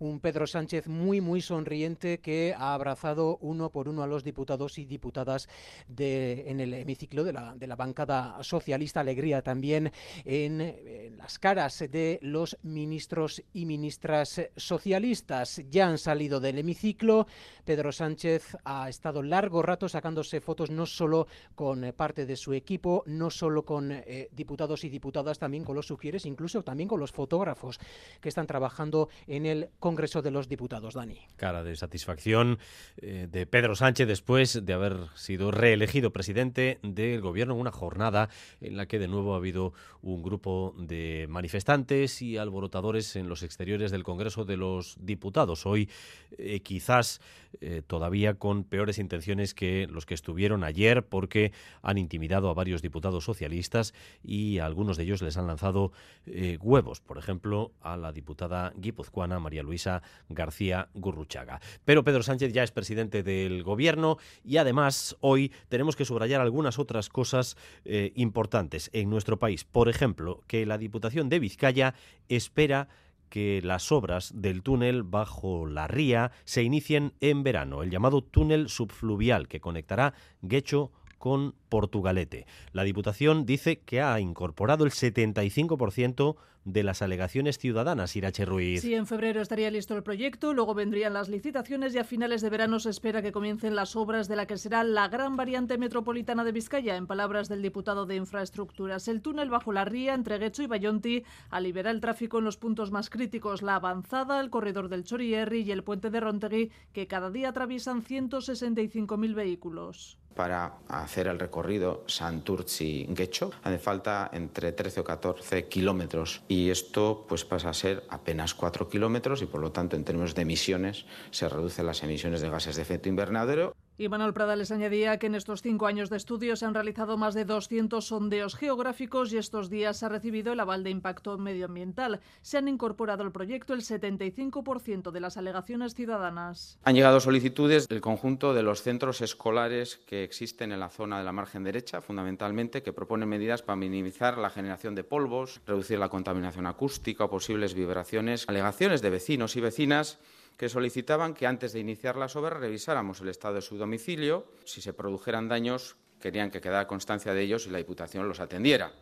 un Pedro Sánchez muy, muy sonriente que ha abrazado uno por uno a los diputados y diputadas en el hemiciclo de la, de bancada socialista. Alegría también en, las caras de los ministros y ministras socialistas. Ya han salido del hemiciclo. Pedro Sánchez ha estado largo rato sacándose fotos no solo con eh, parte de su equipo, no solo con eh, diputados y diputadas, también con los sugieres, incluso también con los fotógrafos que están trabajando en el Congreso de los Diputados, Dani. Cara de satisfacción eh, de Pedro Sánchez después de haber sido reelegido presidente del gobierno en una jornada en la que de nuevo ha habido un grupo de manifestantes y alborotadores en los exteriores del Congreso de los Diputados. Hoy eh, quizás eh, todavía con peores intenciones que los que estuvieron ayer porque han intimidado a varios diputados socialistas y a algunos de ellos les han lanzado huevos. Por ejemplo, a la diputada guipuzcoana María Luisa García Gurruchaga. Pero Pedro Sánchez ya es presidente del gobierno y además hoy tenemos que subrayar algunas otras cosas eh, importantes en nuestro país. Por ejemplo, que la Diputación de Vizcaya espera que las obras del túnel bajo la ría se inicien en verano, el llamado túnel subfluvial que conectará Guecho con Portugalete. La Diputación dice que ha incorporado el 75% de las alegaciones ciudadanas, Irache Ruiz. Sí, en febrero estaría listo el proyecto, luego vendrían las licitaciones y a finales de verano se espera que comiencen las obras de la que será la gran variante metropolitana de Vizcaya, en palabras del diputado de Infraestructuras. El túnel bajo la ría entre Guecho y Bayonti aliviará el tráfico en los puntos más críticos, la avanzada, el corredor del Chorierri y el puente de Rontegui, que cada día atraviesan 165.000 vehículos. Para hacer el recorrido Santurci-Guecho hace falta entre 13 o 14 kilómetros y esto pues pasa a ser apenas 4 kilómetros y por lo tanto en términos de emisiones se reducen las emisiones de gases de efecto invernadero. Y Manuel Prada les añadía que en estos cinco años de estudio se han realizado más de 200 sondeos geográficos y estos días se ha recibido el aval de impacto medioambiental. Se han incorporado al proyecto el 75% de las alegaciones ciudadanas. Han llegado solicitudes del conjunto de los centros escolares que existen en la zona de la margen derecha, fundamentalmente, que proponen medidas para minimizar la generación de polvos, reducir la contaminación acústica o posibles vibraciones. Alegaciones de vecinos y vecinas que solicitaban que antes de iniciar las obras revisáramos el estado de su domicilio. Si se produjeran daños, querían que quedara constancia de ellos y la Diputación los atendiera.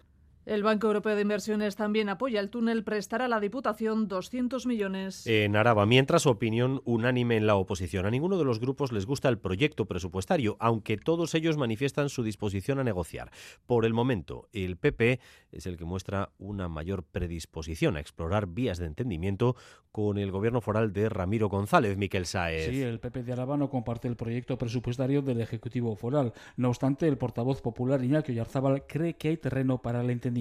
El Banco Europeo de Inversiones también apoya el túnel, prestará a la Diputación 200 millones. En Araba, mientras opinión unánime en la oposición. A ninguno de los grupos les gusta el proyecto presupuestario, aunque todos ellos manifiestan su disposición a negociar. Por el momento, el PP es el que muestra una mayor predisposición a explorar vías de entendimiento con el gobierno foral de Ramiro González, Miquel Saez. Sí, el PP de Araba no comparte el proyecto presupuestario del Ejecutivo foral. No obstante, el portavoz popular Iñaki Oyarzábal cree que hay terreno para el entendimiento.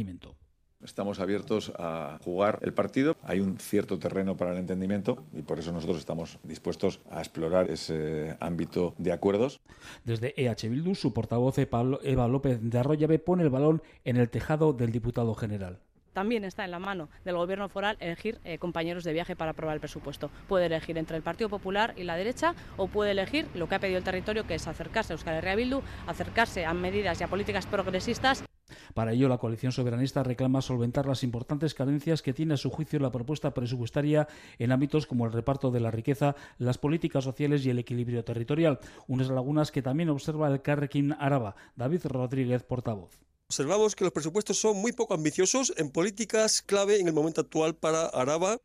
Estamos abiertos a jugar el partido. Hay un cierto terreno para el entendimiento y por eso nosotros estamos dispuestos a explorar ese ámbito de acuerdos. Desde EH Bildu, su portavoz Eva López de Arroyave pone el balón en el tejado del diputado general también está en la mano del gobierno foral elegir eh, compañeros de viaje para aprobar el presupuesto. Puede elegir entre el Partido Popular y la derecha o puede elegir lo que ha pedido el territorio, que es acercarse a Euskal Herria Bildu, acercarse a medidas y a políticas progresistas para ello, la coalición soberanista reclama solventar las importantes carencias que tiene a su juicio la propuesta presupuestaria en ámbitos como el reparto de la riqueza, las políticas sociales y el equilibrio territorial, unas lagunas que también observa el Carrequín Araba. David Rodríguez, portavoz. Observamos que los presupuestos son muy poco ambiciosos en políticas clave en el momento actual para Araba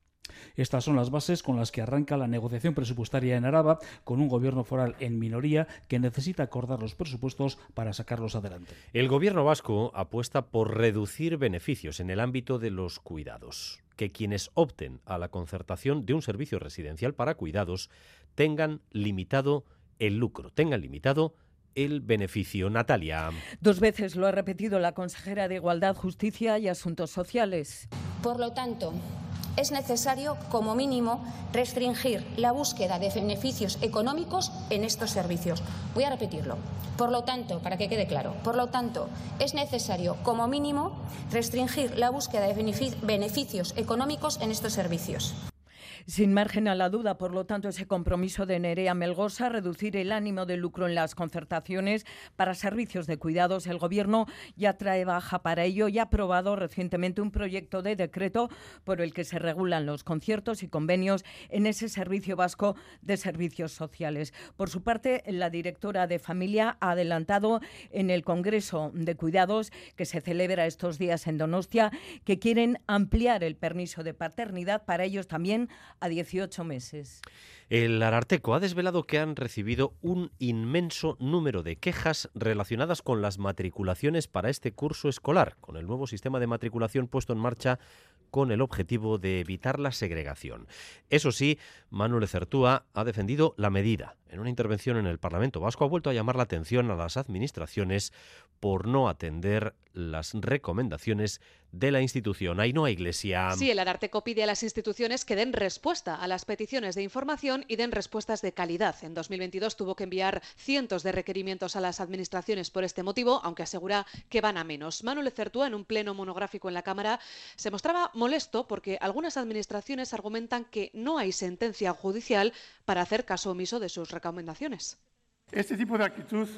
estas son las bases con las que arranca la negociación presupuestaria en Araba, con un gobierno foral en minoría que necesita acordar los presupuestos para sacarlos adelante. El gobierno vasco apuesta por reducir beneficios en el ámbito de los cuidados, que quienes opten a la concertación de un servicio residencial para cuidados tengan limitado el lucro, tengan limitado el beneficio. Natalia. Dos veces lo ha repetido la consejera de Igualdad, Justicia y Asuntos Sociales. Por lo tanto, es necesario, como mínimo, restringir la búsqueda de beneficios económicos en estos servicios. Voy a repetirlo. Por lo tanto, para que quede claro, por lo tanto, es necesario, como mínimo, restringir la búsqueda de beneficios económicos en estos servicios. Sin margen a la duda, por lo tanto, ese compromiso de Nerea Melgosa, reducir el ánimo de lucro en las concertaciones para servicios de cuidados. El Gobierno ya trae baja para ello y ha aprobado recientemente un proyecto de decreto por el que se regulan los conciertos y convenios en ese servicio vasco de servicios sociales. Por su parte, la directora de familia ha adelantado en el Congreso de Cuidados que se celebra estos días en Donostia que quieren ampliar el permiso de paternidad para ellos también a 18 meses. El Ararteco ha desvelado que han recibido un inmenso número de quejas relacionadas con las matriculaciones para este curso escolar, con el nuevo sistema de matriculación puesto en marcha con el objetivo de evitar la segregación. Eso sí, Manuel Certúa ha defendido la medida. En una intervención en el Parlamento Vasco ha vuelto a llamar la atención a las administraciones por no atender las recomendaciones de la institución. Ainhoa Iglesia. Sí, el Ararteco pide a las instituciones que den respuesta a las peticiones de información y den respuestas de calidad. En 2022 tuvo que enviar cientos de requerimientos a las administraciones por este motivo, aunque asegura que van a menos. Manuel Certúa, en un pleno monográfico en la Cámara, se mostraba molesto porque algunas administraciones argumentan que no hay sentencia judicial para hacer caso omiso de sus recomendaciones. Este tipo de actitud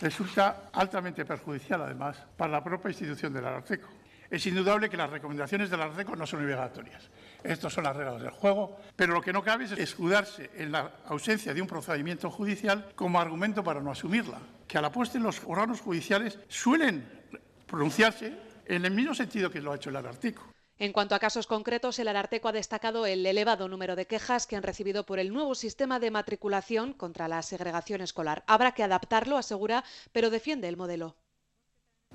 resulta altamente perjudicial, además, para la propia institución del Ararteco. Es indudable que las recomendaciones del Ararteco no son obligatorias Estas son las reglas del juego, pero lo que no cabe es escudarse en la ausencia de un procedimiento judicial como argumento para no asumirla, que a la puesta en los órganos judiciales suelen pronunciarse en el mismo sentido que lo ha hecho el Arartico. En cuanto a casos concretos, el Ararteco ha destacado el elevado número de quejas que han recibido por el nuevo sistema de matriculación contra la segregación escolar. Habrá que adaptarlo, asegura, pero defiende el modelo.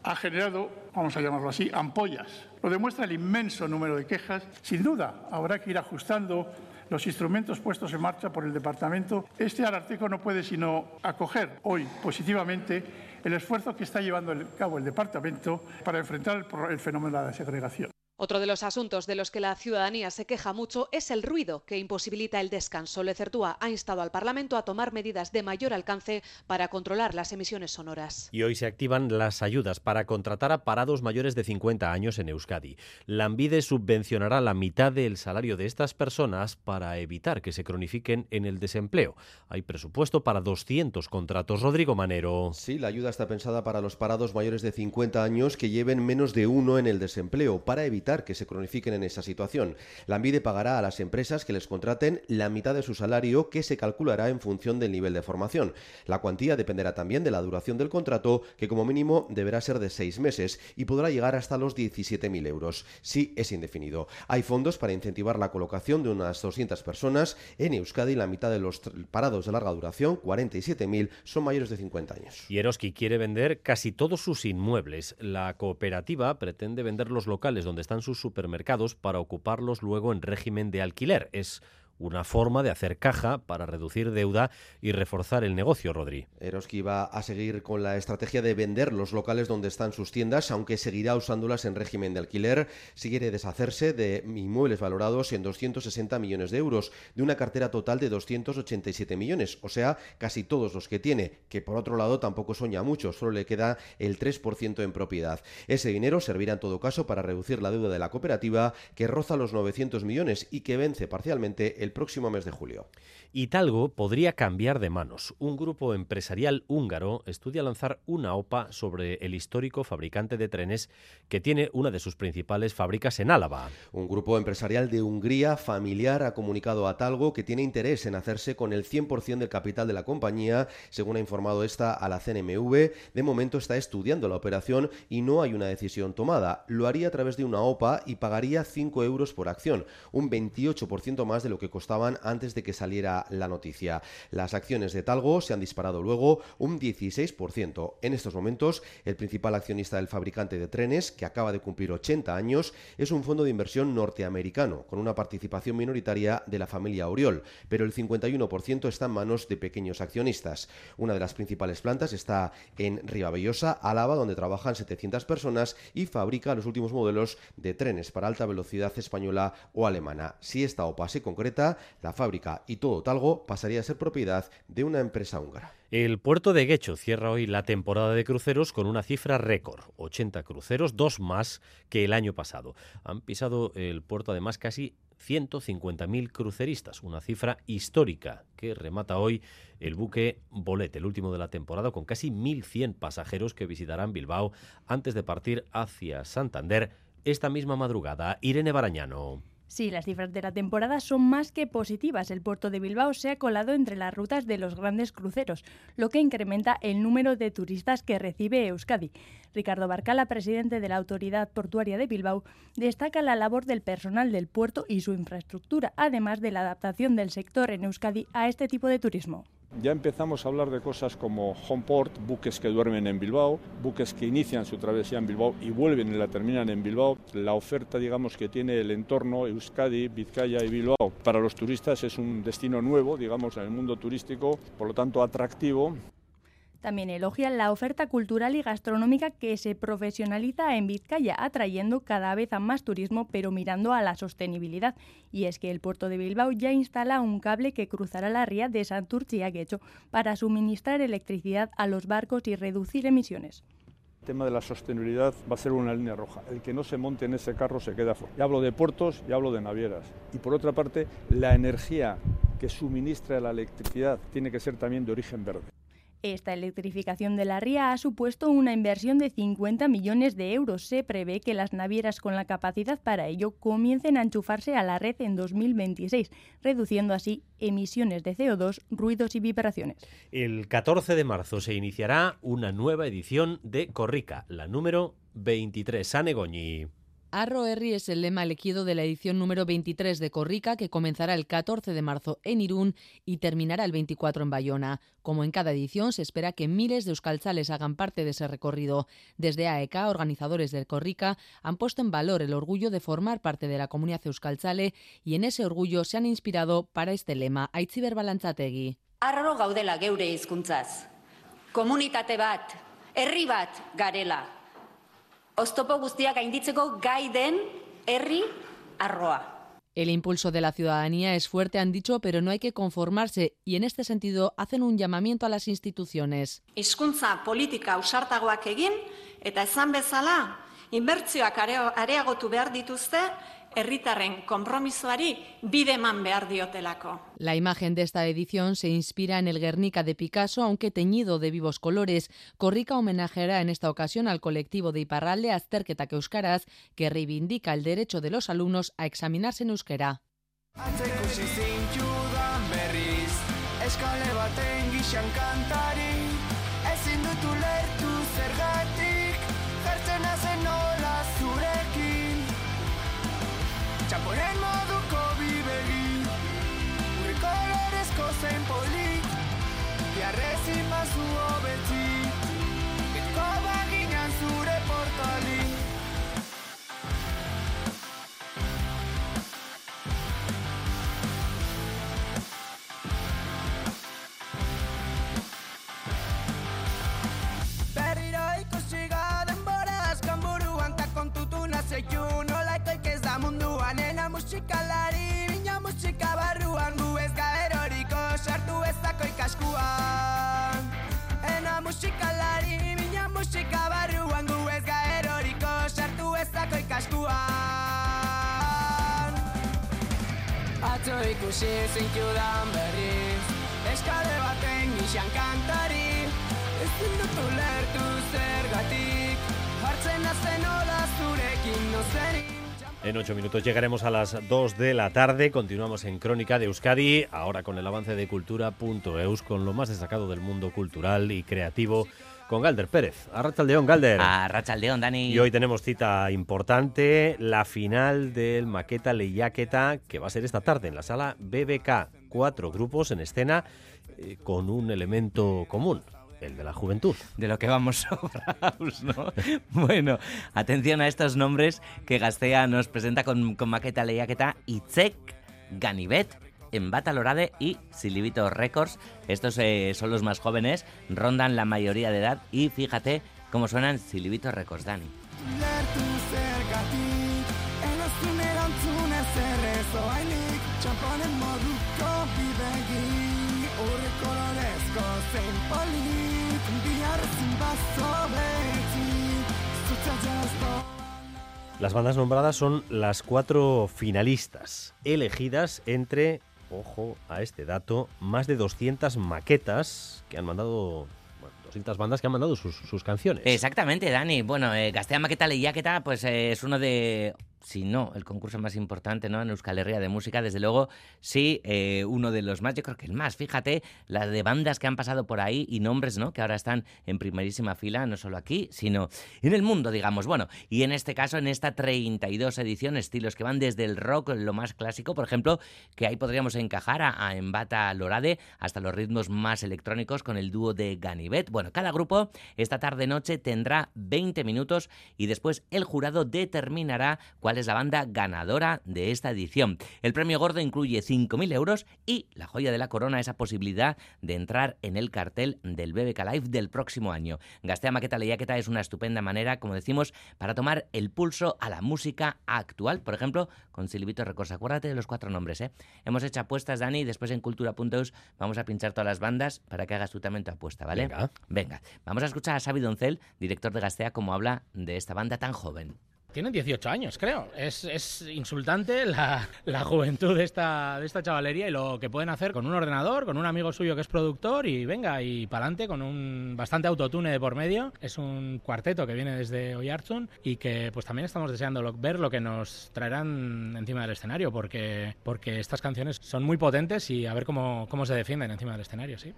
Ha generado, vamos a llamarlo así, ampollas. Lo demuestra el inmenso número de quejas. Sin duda, habrá que ir ajustando los instrumentos puestos en marcha por el Departamento. Este Ararteco no puede sino acoger hoy positivamente el esfuerzo que está llevando a cabo el Departamento para enfrentar el fenómeno de la segregación. Otro de los asuntos de los que la ciudadanía se queja mucho es el ruido que imposibilita el descanso. Lecertúa ha instado al Parlamento a tomar medidas de mayor alcance para controlar las emisiones sonoras. Y hoy se activan las ayudas para contratar a parados mayores de 50 años en Euskadi. La Ambide subvencionará la mitad del salario de estas personas para evitar que se cronifiquen en el desempleo. Hay presupuesto para 200 contratos. Rodrigo Manero. Sí, la ayuda está pensada para los parados mayores de 50 años que lleven menos de uno en el desempleo para evitar que se cronifiquen en esa situación. La Ambide pagará a las empresas que les contraten la mitad de su salario que se calculará en función del nivel de formación. La cuantía dependerá también de la duración del contrato, que como mínimo deberá ser de seis meses y podrá llegar hasta los 17.000 euros, si es indefinido. Hay fondos para incentivar la colocación de unas 200 personas. En Euskadi, la mitad de los parados de larga duración, 47.000, son mayores de 50 años. Y Eroski quiere vender casi todos sus inmuebles. La cooperativa pretende vender los locales donde sus supermercados para ocuparlos luego en régimen de alquiler. Es una forma de hacer caja para reducir deuda y reforzar el negocio, Rodri. Eroski va a seguir con la estrategia de vender los locales donde están sus tiendas, aunque seguirá usándolas en régimen de alquiler. Si quiere deshacerse de inmuebles valorados en 260 millones de euros, de una cartera total de 287 millones, o sea, casi todos los que tiene, que por otro lado tampoco soña mucho, solo le queda el 3% en propiedad. Ese dinero servirá en todo caso para reducir la deuda de la cooperativa, que roza los 900 millones y que vence parcialmente el próximo mes de julio. Italgo podría cambiar de manos. Un grupo empresarial húngaro estudia lanzar una OPA sobre el histórico fabricante de trenes que tiene una de sus principales fábricas en Álava. Un grupo empresarial de Hungría familiar ha comunicado a Talgo que tiene interés en hacerse con el 100% del capital de la compañía, según ha informado esta a la CNMV. De momento está estudiando la operación y no hay una decisión tomada. Lo haría a través de una OPA y pagaría 5 euros por acción, un 28% más de lo que costaban antes de que saliera la noticia. Las acciones de Talgo se han disparado luego un 16%. En estos momentos, el principal accionista del fabricante de trenes, que acaba de cumplir 80 años, es un fondo de inversión norteamericano, con una participación minoritaria de la familia Oriol, pero el 51% está en manos de pequeños accionistas. Una de las principales plantas está en Ribabellosa, Álava, donde trabajan 700 personas y fabrica los últimos modelos de trenes para alta velocidad española o alemana. Si esta OPA se concreta, la fábrica y todo algo pasaría a ser propiedad de una empresa húngara. El puerto de Guecho cierra hoy la temporada de cruceros con una cifra récord, 80 cruceros, dos más que el año pasado. Han pisado el puerto además casi 150.000 cruceristas, una cifra histórica que remata hoy el buque Bolet, el último de la temporada, con casi 1.100 pasajeros que visitarán Bilbao antes de partir hacia Santander esta misma madrugada. Irene Barañano. Sí, las cifras de la temporada son más que positivas. El puerto de Bilbao se ha colado entre las rutas de los grandes cruceros, lo que incrementa el número de turistas que recibe Euskadi. Ricardo Barcala, presidente de la Autoridad Portuaria de Bilbao, destaca la labor del personal del puerto y su infraestructura, además de la adaptación del sector en Euskadi a este tipo de turismo. Ya empezamos a hablar de cosas como Homeport, buques que duermen en Bilbao, buques que inician su travesía en Bilbao y vuelven y la terminan en Bilbao. La oferta, digamos, que tiene el entorno Euskadi, Vizcaya y Bilbao para los turistas es un destino nuevo, digamos, en el mundo turístico, por lo tanto atractivo. También elogian la oferta cultural y gastronómica que se profesionaliza en Vizcaya, atrayendo cada vez a más turismo, pero mirando a la sostenibilidad. Y es que el puerto de Bilbao ya instala un cable que cruzará la ría de Santurchi a Guecho para suministrar electricidad a los barcos y reducir emisiones. El tema de la sostenibilidad va a ser una línea roja. El que no se monte en ese carro se queda fuera. Ya hablo de puertos y hablo de navieras. Y por otra parte, la energía que suministra la electricidad tiene que ser también de origen verde. Esta electrificación de la ría ha supuesto una inversión de 50 millones de euros. Se prevé que las navieras con la capacidad para ello comiencen a enchufarse a la red en 2026, reduciendo así emisiones de CO2, ruidos y vibraciones. El 14 de marzo se iniciará una nueva edición de Corrica, la número 23. Sanegoñi. Arro Herri es el lema elegido de la edición número 23 de Corrica, que comenzará el 14 de marzo en Irún y terminará el 24 en Bayona. Como en cada edición, se espera que miles de euskaltzales hagan parte de ese recorrido. Desde AEK, organizadores del Corrica, han puesto en valor el orgullo de formar parte de la comunidad euskaltzale y en ese orgullo se han inspirado para este lema. Aitziber Balantzategui. Arro gaudela geure hizkuntzaz. Komunitate bat, herri bat garela. Oztopo guztiak gainditzeko gai den herri arroa. El impulso de la ciudadanía es fuerte, han dicho, pero no hay que conformarse y en este sentido hacen un llamamiento a las instituciones. Hizkuntza politika ausartagoak egin eta esan bezala inbertsioak are- areagotu behar dituzte herritarren konpromisoari bide eman behar diotelako. La imagen de esta edición se inspira en el Guernica de Picasso, aunque teñido de vivos colores. Corrica homenajeará en esta ocasión al colectivo de Iparralde Azterketak Euskaraz, que reivindica el derecho de los alumnos a examinarse en euskera. Ikusi zintudan berriz Eskale baten gixan kantari musikalari Bina musika barruan Gu ez gaeroriko Sartu ezako ikaskuan Atzo ikusi zintudan berriz Eskale baten gixan kantari. Ezin dut ulertu zergatik Hartzen nazen hola zurekin nozerik En ocho minutos llegaremos a las 2 de la tarde. Continuamos en Crónica de Euskadi, ahora con el avance de cultura.eus, con lo más destacado del mundo cultural y creativo, con Galder Pérez. Arrachaldeón, Galder. Arrachaldeón, Dani. Y hoy tenemos cita importante, la final del Maqueta Leyaqueta, que va a ser esta tarde en la sala BBK. Cuatro grupos en escena eh, con un elemento común, el de la juventud. De lo que vamos sobrados, ¿no? bueno, atención a estos nombres que Gastea nos presenta con, con maqueta lehiaketa Itzek, Ganibet, Embata Lorade y Silibito Records. Estos eh, son los más jóvenes, rondan la mayoría de edad y fíjate cómo suenan Silibito Records, Dani. Moduko bidegi zein Las bandas nombradas son las cuatro finalistas, elegidas entre, ojo a este dato, más de 200 maquetas que han mandado, bueno, 200 bandas que han mandado sus, canciones. Exactamente, Dani. Bueno, eh, Gastea Maqueta Lehiaketa pues, eh, es uno de, si no, el concurso más importante ¿no? en Euskal Herria de música. Desde luego, sí, eh, uno de los más, yo creo que el más. Fíjate, las de bandas que han pasado por ahí y nombres ¿no? que ahora están en primerísima fila, no solo aquí, sino en el mundo, digamos. Bueno, y en este caso, en esta 32 edición, estilos que van desde el rock, lo más clásico, por ejemplo, que ahí podríamos encajar a, a Embata Lorade, hasta los ritmos más electrónicos con el dúo de Ganivet. Bueno, cada grupo esta tarde-noche tendrá 20 minutos y después el jurado determinará cuál es la banda ganadora de esta edición. El premio gordo incluye 5.000 euros y la joya de la corona, esa posibilidad de entrar en el cartel del BBK Live del próximo año. Gastea Maqueta Leyaqueta es una estupenda manera, como decimos, para tomar el pulso a la música actual. Por ejemplo, con Silvito Records. Acuérdate de los cuatro nombres, ¿eh? Hemos hecho apuestas, Dani, y después en cultura.eus vamos a pinchar todas las bandas para que hagas tú también tu apuesta, ¿vale? Venga. Venga, vamos a escuchar a Xavi Doncel, director de Gastea, cómo habla de esta banda tan joven. Tienen 18 años, creo. Es, es insultante la, la juventud de esta, de esta chavalería y lo que pueden hacer con un ordenador, con un amigo suyo que es productor y venga, y para adelante con un bastante autotune de por medio. Es un cuarteto que viene desde Oyarzun y que pues también estamos deseando lo- ver lo que nos traerán encima del escenario porque, porque estas canciones son muy potentes y a ver cómo, cómo se defienden encima del escenario, sí.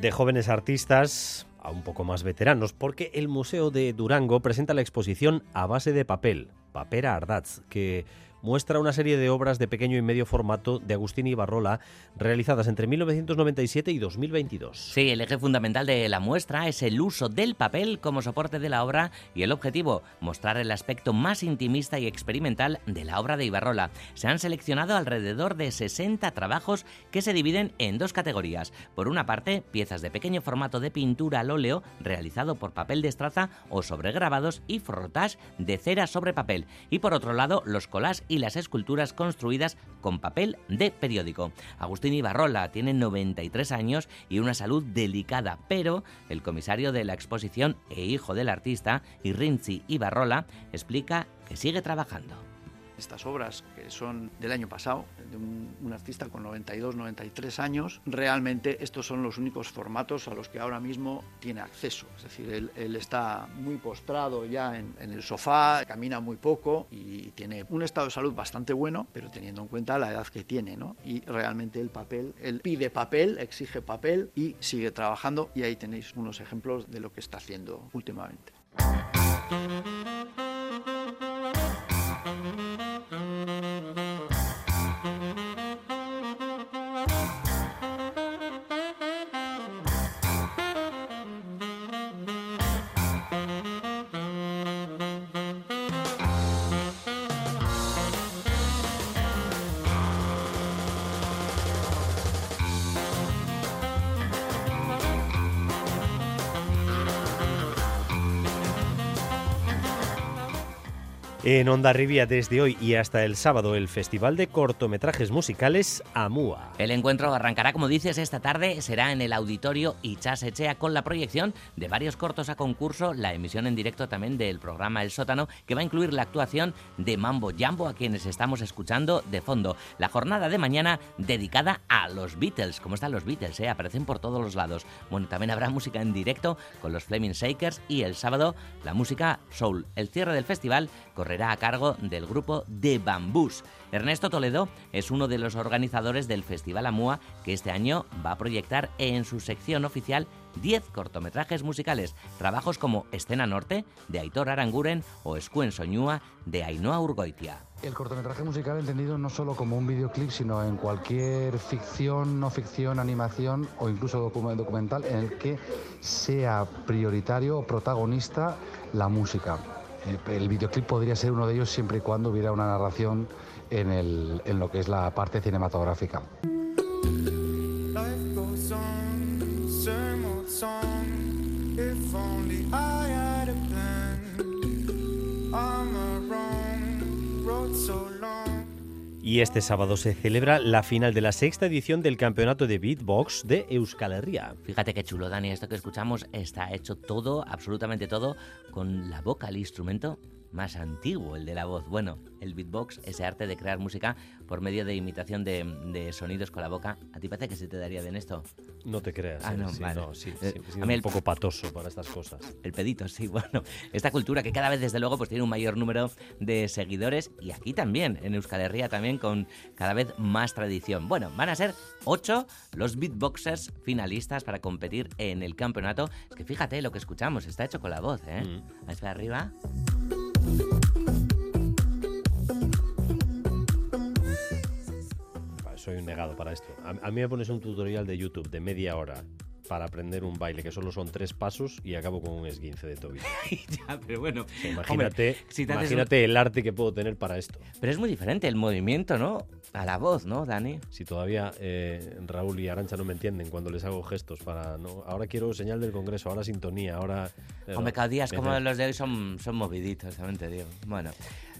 De jóvenes artistas a un poco más veteranos, porque el Museo de Durango presenta la exposición A base de papel, Papera Ardatz, que muestra una serie de obras de pequeño y medio formato de Agustín Ibarrola realizadas entre 1997 y 2022. Sí, el eje fundamental de la muestra es el uso del papel como soporte de la obra y el objetivo, mostrar el aspecto más intimista y experimental de la obra de Ibarrola. Se han seleccionado alrededor de 60 trabajos que se dividen en dos categorías. Por una parte, piezas de pequeño formato de pintura al óleo realizado por papel de estraza o sobre grabados y frotage de cera sobre papel. Y por otro lado, los collages y las esculturas construidas con papel de periódico. Agustín Ibarrola tiene 93 años y una salud delicada, pero el comisario de la exposición e hijo del artista, Irrinzi Ibarrola, explica que sigue trabajando. Estas obras, que son del año pasado, de un, artista con 92, 93 años, realmente estos son los únicos formatos a los que ahora mismo tiene acceso. Es decir, él, él está muy postrado ya en, en el sofá, camina muy poco y tiene un estado de salud bastante bueno, pero teniendo en cuenta la edad que tiene, ¿no? Y realmente el papel, él pide papel, exige papel y sigue trabajando y ahí tenéis unos ejemplos de lo que está haciendo últimamente. En Onda Rivia desde hoy y hasta el sábado el Festival de Cortometrajes Musicales AMUA. El encuentro arrancará, como dices, esta tarde. Será en el auditorio Ichas Echea con la proyección de varios cortos a concurso, la emisión en directo también del programa El Sótano, que va a incluir la actuación de Mambo Jambo, a quienes estamos escuchando de fondo. La jornada de mañana dedicada a los Beatles. ¿Cómo están los Beatles? eh? Aparecen por todos los lados. Bueno, también habrá música en directo con los Flaming Shakers y el sábado la música Soul. El cierre del festival correrá a cargo del grupo The Bambús. Ernesto Toledo es uno de los organizadores del Festival Amua que este año va a proyectar en su sección oficial 10 cortometrajes musicales, trabajos como Escena Norte de Aitor Aranguren o Escuen Soñúa de Ainhoa Urgoitia. El cortometraje musical entendido no solo como un videoclip, sino en cualquier ficción, no ficción, animación o incluso docu- documental en el que sea prioritario o protagonista la música. El, el videoclip podría ser uno de ellos siempre y cuando hubiera una narración en, en lo que es la parte cinematográfica. Y este sábado se celebra la final de la sexta edición del Campeonato de Beatbox de Euskal Herria. Fíjate qué chulo, Dani, esto que escuchamos está hecho todo, absolutamente todo, con la boca, el instrumento más antiguo, el de la voz. Bueno, el beatbox, ese arte de crear música por medio de imitación de, de sonidos con la boca. ¿A ti parece que se te daría bien esto? No te creas. Ah, eh, no, sí, vale. no, sí, Eh, sí, a mí un el- poco patoso para estas cosas. El pedito, sí, bueno. Esta cultura que cada vez, desde luego, pues tiene un mayor número de seguidores y aquí también, en Euskal Herria también con cada vez más tradición. Bueno, van a ser ocho los beatboxers finalistas para competir en el campeonato. Es que fíjate lo que escuchamos, está hecho con la voz, ¿eh? Mm. Ahí está arriba. Soy un negado para esto. A, a mí me pones un tutorial de YouTube de media hora para aprender un baile, que solo son tres pasos y acabo con un esguince de tobillo. ya, pero bueno. Hombre, si imagínate el arte que puedo tener para esto. Pero es muy diferente el movimiento, ¿no? A la voz, ¿no, Dani? Si todavía eh, Raúl y Arancha no me entienden cuando les hago gestos para... ¿no? Ahora quiero señal del Congreso, ahora sintonía, ahora... eh, Hombre, cada como los de hoy son, son moviditos, también te digo. Bueno,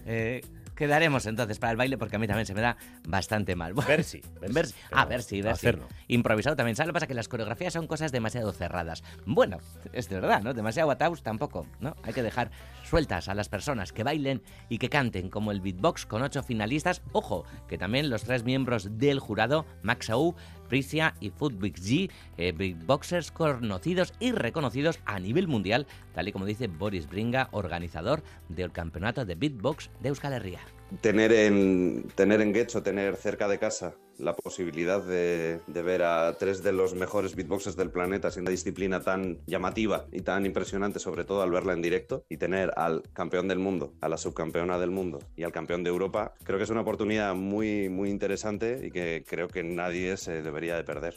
eh, quedaremos entonces para el baile porque a mí también se me da bastante mal. Versi, versi, Ah, versi, versi. hacerlo. Improvisado también. ¿Sabes lo que pasa? Que las coreografías son cosas demasiado cerradas. Bueno, es de verdad, ¿no? Demasiado ataúd tampoco, ¿no? Hay que dejar sueltas a las personas que bailen y que canten, como el beatbox con ocho finalistas. Ojo, que también los tres miembros del jurado, Max Au, Prisia y Footbix G, eh, beatboxers conocidos y reconocidos a nivel mundial, tal y como dice Boris Bringa, organizador del campeonato de beatbox de Euskal Herria. Tener en, tener en Getxo, tener cerca de casa la posibilidad de, ver a tres de los mejores beatboxers del planeta sin una disciplina tan llamativa y tan impresionante, sobre todo al verla en directo, y tener al campeón del mundo, a la subcampeona del mundo y al campeón de Europa, creo que es una oportunidad muy, muy interesante y que creo que nadie se debería de perder.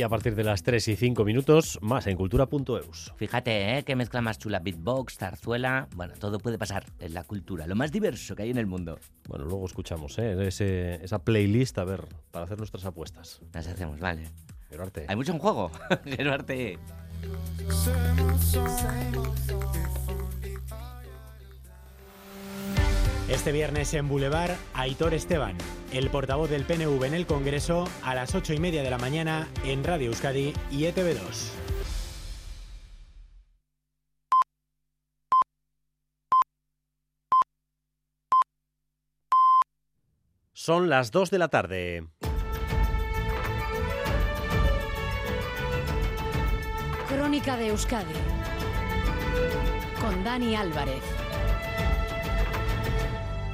Y a partir de las 3 y 5 minutos, más en cultura.eus. Fíjate, ¿eh? Qué mezcla más chula. Beatbox, zarzuela. Bueno, todo puede pasar en la cultura. Lo más diverso que hay en el mundo. Bueno, luego escuchamos ¿eh? Ese- esa playlist, a ver, para hacer nuestras apuestas. Las hacemos, vale. Pero arte. Hay mucho en juego. Pero arte. Este viernes en Boulevard, Aitor Esteban, el portavoz del PNV en el Congreso, a las ocho y media de la mañana en Radio Euskadi y E ETV2. Son las 2 de la tarde. Crónica de Euskadi con Dani Álvarez.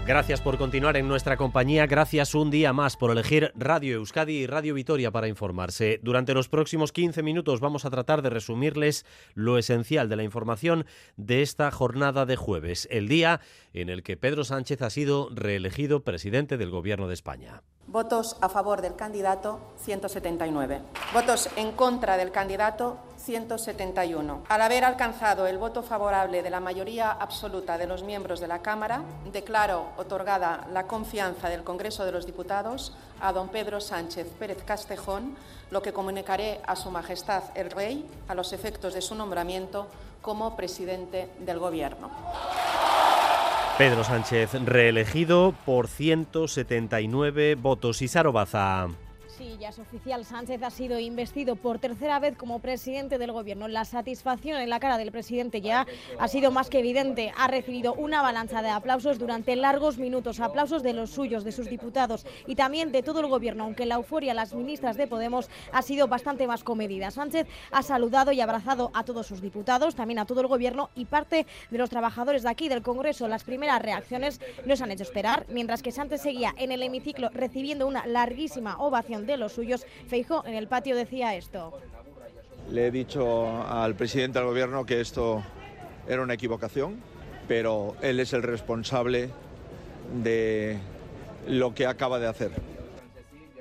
Gracias por continuar en nuestra compañía, gracias un día más por elegir Radio Euskadi y Radio Vitoria para informarse. Durante los próximos 15 minutos vamos a tratar de resumirles lo esencial de la información de esta jornada de jueves, el día en el que Pedro Sánchez ha sido reelegido presidente del Gobierno de España. Votos a favor del candidato, 179. Votos en contra del candidato, 171. Al haber alcanzado el voto favorable de la mayoría absoluta de los miembros de la Cámara, declaro otorgada la confianza del Congreso de los Diputados a don Pedro Sánchez Pérez Castejón, lo que comunicaré a Su Majestad el Rey a los efectos de su nombramiento como presidente del Gobierno. Pedro Sánchez reelegido por 179 votos. Y Baza. Sí, ya es oficial. Sánchez ha sido investido por tercera vez como presidente del gobierno. La satisfacción en la cara del presidente ya ha sido más que evidente. Ha recibido una avalancha de aplausos durante largos minutos, aplausos de los suyos, de sus diputados y también de todo el gobierno, aunque la euforia las ministras de Podemos ha sido bastante más comedida. Sánchez ha saludado y abrazado a todos sus diputados, también a todo el gobierno y parte de los trabajadores de aquí del Congreso. Las primeras reacciones no se han hecho esperar, mientras que Sánchez seguía en el hemiciclo recibiendo una larguísima ovación de los suyos. Feijó en el patio decía esto. Le he dicho al presidente del gobierno que esto era una equivocación, pero él es el responsable de lo que acaba de hacer.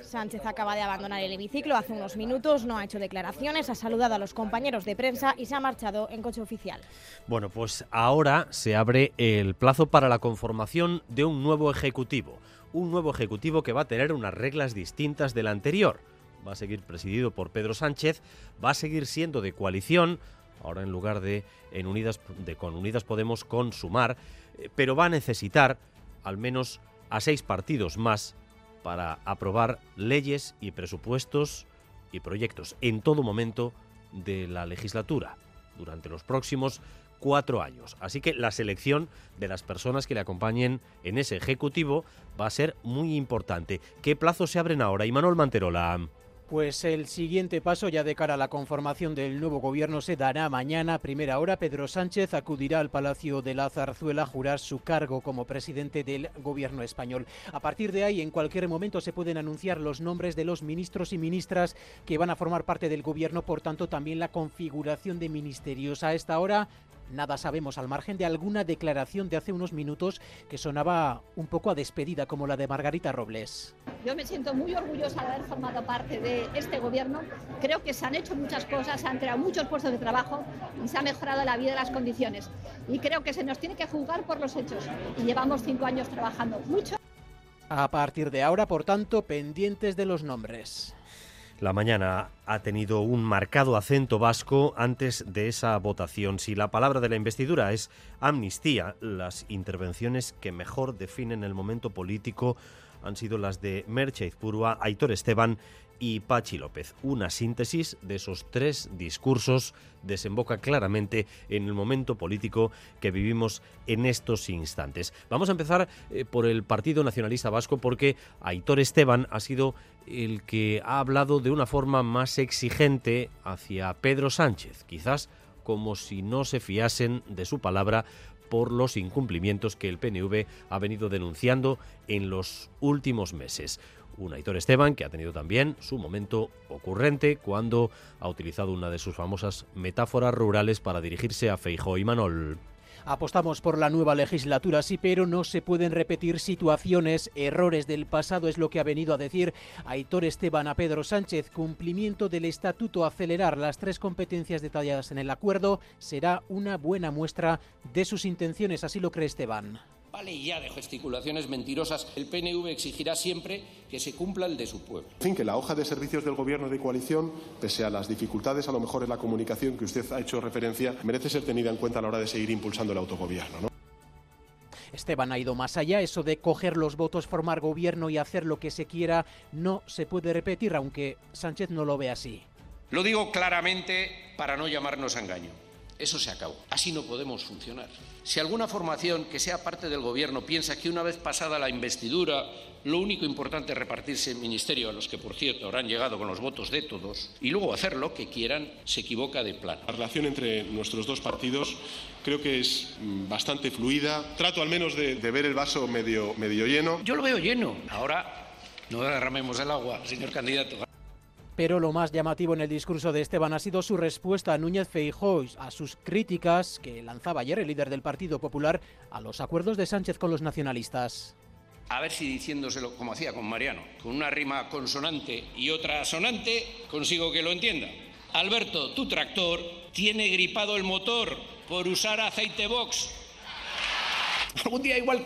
Sánchez acaba de abandonar el hemiciclo hace unos minutos, no ha hecho declaraciones, ha saludado a los compañeros de prensa y se ha marchado en coche oficial. Bueno, pues ahora se abre el plazo para la conformación de un nuevo ejecutivo. Un nuevo ejecutivo que va a tener unas reglas distintas del anterior. Va a seguir presidido por Pedro Sánchez, va a seguir siendo de coalición, ahora en lugar de, en Unidas, de con Unidas Podemos con Sumar, eh, pero va a necesitar al menos a seis partidos más para aprobar leyes y presupuestos y proyectos en todo momento de la legislatura durante los próximos cuatro años. Así que la selección de las personas que le acompañen en ese ejecutivo va a ser muy importante. ¿Qué plazos se abren ahora? Y Manuel Manterola. Pues el siguiente paso ya de cara a la conformación del nuevo gobierno se dará mañana a primera hora. Pedro Sánchez acudirá al Palacio de la Zarzuela a jurar su cargo como presidente del gobierno español. A partir de ahí, en cualquier momento se pueden anunciar los nombres de los ministros y ministras que van a formar parte del gobierno, por tanto también la configuración de ministerios. A esta hora Nada sabemos al margen de alguna declaración de hace unos minutos que sonaba un poco a despedida, como la de Margarita Robles. Yo me siento muy orgullosa de haber formado parte de este gobierno. Creo que se han hecho muchas cosas, se han creado muchos puestos de trabajo y se ha mejorado la vida y las condiciones. Y creo que se nos tiene que juzgar por los hechos. Y llevamos cinco años trabajando mucho. A partir de ahora, por tanto, pendientes de los nombres. La mañana ha tenido un marcado acento vasco antes de esa votación. Si la palabra de la investidura es amnistía, las intervenciones que mejor definen el momento político han sido las de Merche Izpurua, Aitor Esteban y Pachi López. Una síntesis de esos tres discursos desemboca claramente en el momento político que vivimos en estos instantes. Vamos a empezar eh, por el Partido Nacionalista Vasco porque Aitor Esteban ha sido el que ha hablado de una forma más exigente hacia Pedro Sánchez, quizás como si no se fiasen de su palabra por los incumplimientos que el PNV ha venido denunciando en los últimos meses. Un Aitor Esteban que ha tenido también su momento ocurrente cuando ha utilizado una de sus famosas metáforas rurales para dirigirse a Feijóo y Manol. Apostamos por la nueva legislatura, sí, pero no se pueden repetir situaciones, errores del pasado, es lo que ha venido a decir Aitor Esteban a Pedro Sánchez. Cumplimiento del estatuto, acelerar las tres competencias detalladas en el acuerdo será una buena muestra de sus intenciones, así lo cree Esteban. Vale ya de gesticulaciones mentirosas. El PNV exigirá siempre que se cumpla el de su pueblo. En fin, que la hoja de servicios del Gobierno de coalición, pese a las dificultades a lo mejor en la comunicación que usted ha hecho referencia, merece ser tenida en cuenta a la hora de seguir impulsando el autogobierno. ¿no? Esteban ha ido más allá, eso de coger los votos, formar gobierno y hacer lo que se quiera no se puede repetir, aunque Sánchez no lo ve así. Lo digo claramente para no llamarnos a engaño. Eso se acabó. Así no podemos funcionar. Si alguna formación que sea parte del Gobierno piensa que una vez pasada la investidura lo único importante es repartirse el ministerio, a los que, por cierto, habrán llegado con los votos de todos, y luego hacer lo que quieran, se equivoca de plan. La relación entre nuestros dos partidos creo que es mm, bastante fluida. Trato al menos de, de ver el vaso medio, medio lleno. Yo lo veo lleno. Ahora no derramemos el agua, señor candidato. Pero lo más llamativo en el discurso de Esteban ha sido su respuesta a Núñez Feijóo a sus críticas que lanzaba ayer el líder del Partido Popular a los acuerdos de Sánchez con los nacionalistas. A ver si diciéndoselo como hacía con Mariano, con una rima consonante y otra sonante, consigo que lo entienda. Alberto, tu tractor tiene gripado el motor por usar aceite box. Algún día igual,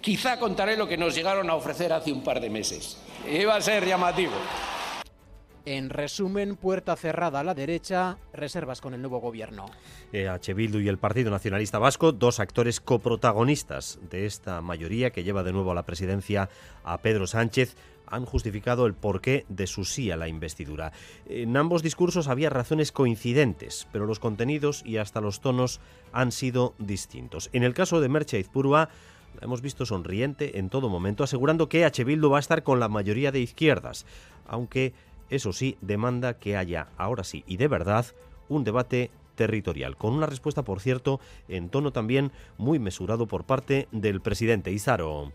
quizá contaré lo que nos llegaron a ofrecer hace un par de meses. Iba a ser llamativo. En resumen, puerta cerrada a la derecha, reservas con el nuevo gobierno. EH Bildu y el Partido Nacionalista Vasco, dos actores coprotagonistas de esta mayoría que lleva de nuevo a la presidencia a Pedro Sánchez, han justificado el porqué de su sí a la investidura. En ambos discursos había razones coincidentes, pero los contenidos y hasta los tonos han sido distintos. En el caso de Merche Izpurua, la hemos visto sonriente en todo momento, asegurando que EH Bildu va a estar con la mayoría de izquierdas, aunque eso sí, demanda que haya, ahora sí y de verdad, un debate territorial, con una respuesta, por cierto, en tono también muy mesurado por parte del presidente Izaro.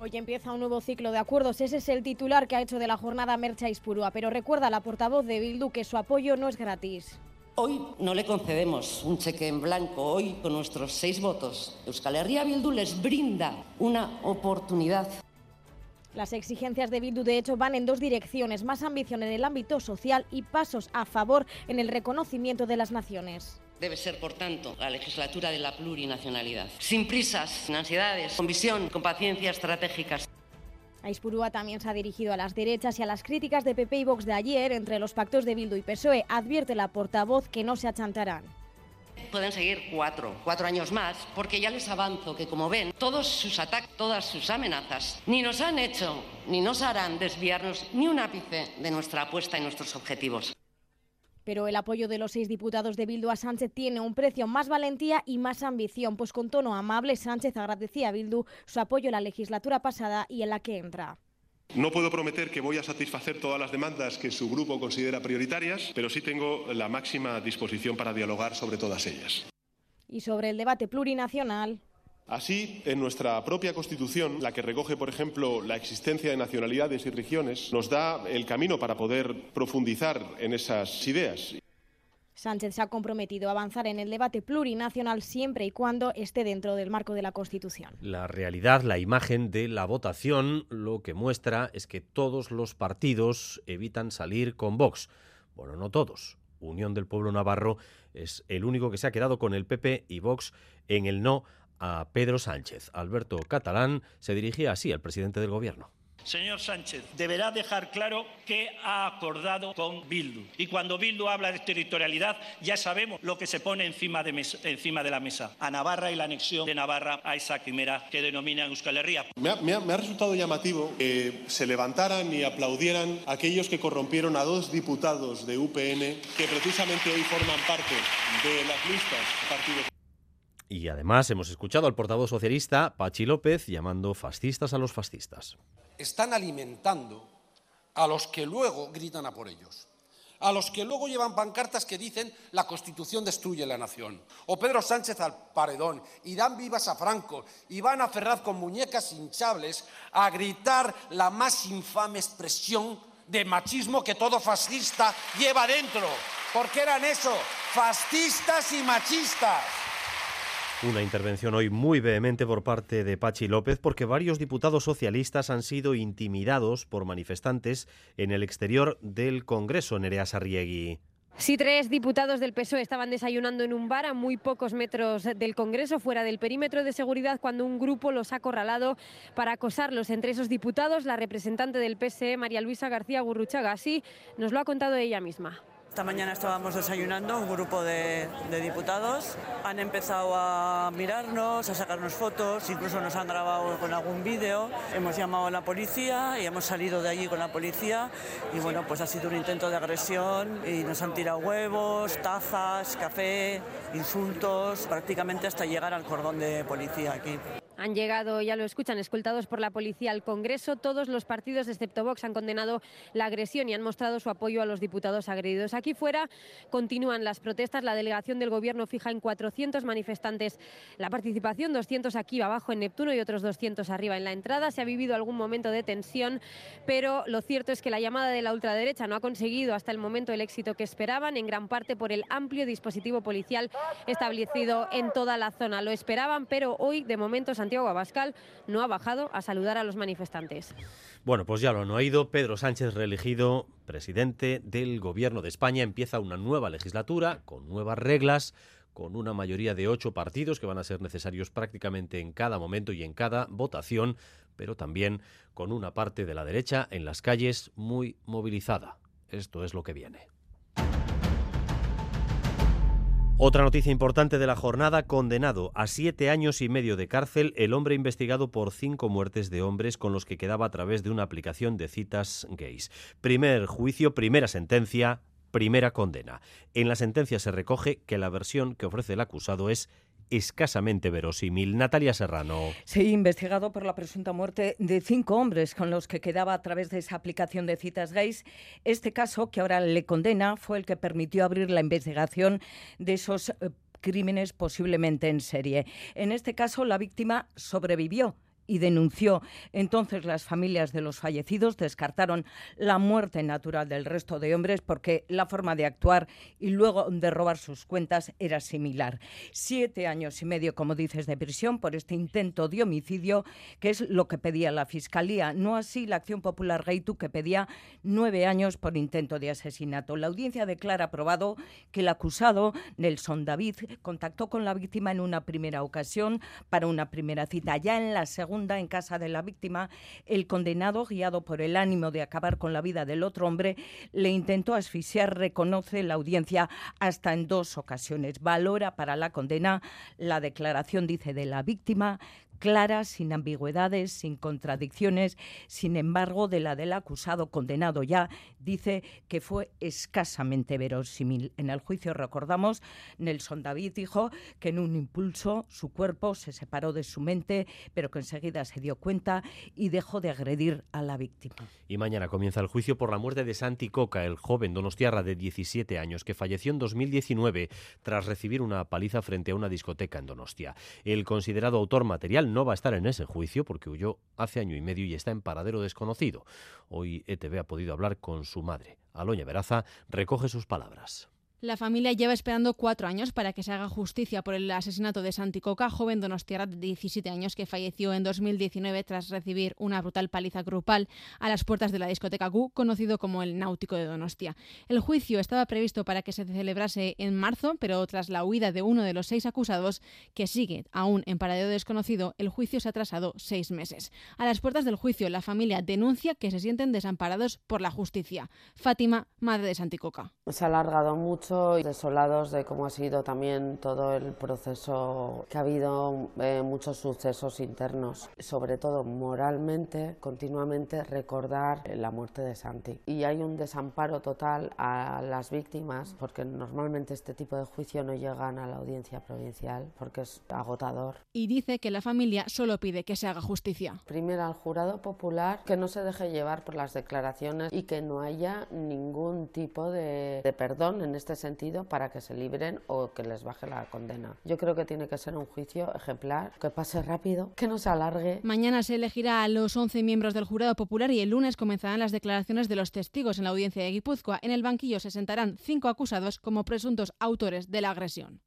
Hoy empieza un nuevo ciclo de acuerdos. Ese es el titular que ha hecho de la jornada Mercha Ispurua. Pero recuerda la portavoz de Bildu que su apoyo no es gratis. Hoy no le concedemos un cheque en blanco. Hoy, con nuestros seis votos, Euskal Herria Bildu les brinda una oportunidad. Las exigencias de Bildu, de hecho, van en dos direcciones, más ambición en el ámbito social y pasos a favor en el reconocimiento de las naciones. Debe ser, por tanto, la legislatura de la plurinacionalidad. Sin prisas, sin ansiedades, con visión, con paciencia estratégicas. Aispurúa también se ha dirigido a las derechas y a las críticas de PP y Vox de ayer entre los pactos de Bildu y PSOE. Advierte la portavoz que no se achantarán pueden seguir cuatro, cuatro años más, porque ya les avanzo que, como ven, todos sus ataques, todas sus amenazas, ni nos han hecho ni nos harán desviarnos ni un ápice de nuestra apuesta y nuestros objetivos. Pero el apoyo de los seis diputados de Bildu a Sánchez tiene un precio, más valentía y más ambición, pues con tono amable Sánchez agradecía a Bildu su apoyo en la legislatura pasada y en la que entra. No puedo prometer que voy a satisfacer todas las demandas que su grupo considera prioritarias, pero sí tengo la máxima disposición para dialogar sobre todas ellas. Y sobre el debate plurinacional. Así, en nuestra propia Constitución, la que recoge, por ejemplo, la existencia de nacionalidades y regiones, nos da el camino para poder profundizar en esas ideas. Sánchez se ha comprometido a avanzar en el debate plurinacional siempre y cuando esté dentro del marco de la Constitución. La realidad, la imagen de la votación, lo que muestra es que todos los partidos evitan salir con Vox. Bueno, no todos. Unión del Pueblo Navarro es el único que se ha quedado con el PP y Vox en el no a Pedro Sánchez. Alberto Catalán se dirigía así al presidente del gobierno. Señor Sánchez, deberá dejar claro que ha acordado con Bildu. Y cuando Bildu habla de territorialidad, ya sabemos lo que se pone encima de, mesa, encima de la mesa. A Navarra y la anexión de Navarra a esa quimera que denominan Euskal Herria. Me ha, me ha, me ha resultado llamativo que se levantaran y aplaudieran aquellos que corrompieron a dos diputados de UPN que precisamente hoy forman parte de las listas partidos. Y además hemos escuchado al portavoz socialista, Pachi López, llamando fascistas a los fascistas están alimentando a los que luego gritan a por ellos, a los que luego llevan pancartas que dicen la Constitución destruye la nación, o Pedro Sánchez al paredón, y dan vivas a Franco, y van a Ferraz con muñecas hinchables a gritar la más infame expresión de machismo que todo fascista lleva dentro, porque eran eso, fascistas y machistas. Una intervención hoy muy vehemente por parte de Pachi López porque varios diputados socialistas han sido intimidados por manifestantes en el exterior del Congreso, Nerea Sarriegui. Sí, tres diputados del PSOE estaban desayunando en un bar a muy pocos metros del Congreso, fuera del perímetro de seguridad, cuando un grupo los ha acorralado para acosarlos. Entre esos diputados, la representante del PSE, María Luisa García Gurruchaga. Así nos lo ha contado ella misma. Esta mañana estábamos desayunando, un grupo de, diputados. Han empezado a mirarnos, a sacarnos fotos, incluso nos han grabado con algún vídeo. Hemos llamado a la policía y hemos salido de allí con la policía. Y bueno, pues ha sido un intento de agresión y nos han tirado huevos, tazas, café, insultos, prácticamente hasta llegar al cordón de policía aquí. Han llegado, ya lo escuchan, escoltados por la policía al Congreso. Todos los partidos, excepto Vox, han condenado la agresión y han mostrado su apoyo a los diputados agredidos. Aquí fuera continúan las protestas. La delegación del Gobierno fija en 400 manifestantes la participación, 200 aquí abajo en Neptuno y otros 200 arriba en la entrada. Se ha vivido algún momento de tensión, pero lo cierto es que la llamada de la ultraderecha no ha conseguido hasta el momento el éxito que esperaban, en gran parte por el amplio dispositivo policial establecido en toda la zona. Lo esperaban, pero hoy, de momento, Santiago Abascal no ha bajado a saludar a los manifestantes. Bueno, pues ya lo han oído. Pedro Sánchez, reelegido presidente del Gobierno de España, empieza una nueva legislatura con nuevas reglas, con una mayoría de ocho partidos que van a ser necesarios prácticamente en cada momento y en cada votación, pero también con una parte de la derecha en las calles muy movilizada. Esto es lo que viene. Otra noticia importante de la jornada, condenado a siete años y medio de cárcel el hombre investigado por cinco muertes de hombres con los que quedaba a través de una aplicación de citas gays. Primer juicio, primera sentencia, primera condena. En la sentencia se recoge que la versión que ofrece el acusado es escasamente verosímil. Natalia Serrano. Sí, investigado por la presunta muerte de cinco hombres con los que quedaba a través de esa aplicación de citas gays. Este caso, que ahora le condena, fue el que permitió abrir la investigación de esos eh, crímenes posiblemente en serie. En este caso, la víctima sobrevivió y denunció. Entonces las familias de los fallecidos descartaron la muerte natural del resto de hombres porque la forma de actuar y luego de robar sus cuentas era similar. Siete años y medio, como dices, de prisión por este intento de homicidio, que es lo que pedía la Fiscalía. No así la Acción Popular Gaitu, que pedía nueve años por intento de asesinato. La audiencia declara aprobado que el acusado, Nelson David, contactó con la víctima en una primera ocasión para una primera cita. Ya en la segunda en casa de la víctima, el condenado, guiado por el ánimo de acabar con la vida del otro hombre, le intentó asfixiar, reconoce la audiencia hasta en dos ocasiones. Valora para la condena la declaración, dice, de la víctima clara, sin ambigüedades, sin contradicciones. Sin embargo, de la del acusado condenado ya, dice que fue escasamente verosímil. En el juicio, recordamos, Nelson David dijo que en un impulso su cuerpo se separó de su mente, pero que enseguida se dio cuenta y dejó de agredir a la víctima. Y mañana comienza el juicio por la muerte de Santi Coca, el joven donostiarra de 17 años que falleció en 2019 tras recibir una paliza frente a una discoteca en Donostia. El considerado autor material no va a estar en ese juicio porque huyó hace año y medio y está en paradero desconocido. Hoy ETV ha podido hablar con su madre. Aloña Veraza recoge sus palabras. La familia lleva esperando cuatro años para que se haga justicia por el asesinato de Santi Coca, joven donostiarra de 17 años que falleció en 2019 tras recibir una brutal paliza grupal a las puertas de la discoteca Gu, conocido como el Náutico de Donostia. El juicio estaba previsto para que se celebrase en marzo, pero tras la huida de uno de los seis acusados, que sigue aún en paradero desconocido, el juicio se ha atrasado seis meses. A las puertas del juicio, la familia denuncia que se sienten desamparados por la justicia. Fátima, madre de Santi Coca. Se ha alargado mucho y desolados de cómo ha sido también todo el proceso, que ha habido eh, muchos sucesos internos, sobre todo moralmente, continuamente recordar la muerte de Santi. Y hay un desamparo total a las víctimas, porque normalmente este tipo de juicio no llegan a la audiencia provincial, porque es agotador. Y dice que la familia solo pide que se haga justicia. Primero al jurado popular que no se deje llevar por las declaraciones y que no haya ningún tipo de, de perdón en este sentido para que se libren o que les baje la condena. Yo creo que tiene que ser un juicio ejemplar, que pase rápido, que no se alargue. Mañana se elegirá a los 11 miembros del jurado popular y el lunes comenzarán las declaraciones de los testigos en la audiencia de Guipúzcoa. En el banquillo se sentarán cinco acusados como presuntos autores de la agresión.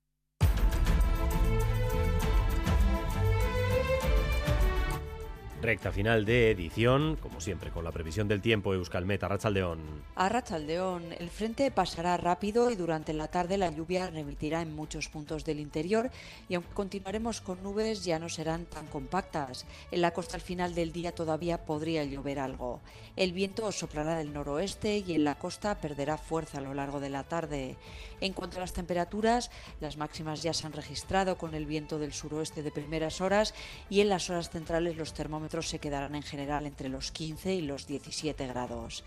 Recta final de edición, como siempre, con la previsión del tiempo, Euskalmet, Arrachaldeón. Arrachaldeón, el frente pasará rápido y durante la tarde la lluvia remitirá en muchos puntos del interior y aunque continuaremos con nubes ya no serán tan compactas. En la costa al final del día todavía podría llover algo. El viento soplará del noroeste y en la costa perderá fuerza a lo largo de la tarde. En cuanto a las temperaturas, las máximas ya se han registrado con el viento del suroeste de primeras horas y en las horas centrales los termómetros se quedarán en general entre los 15 y los 17 grados.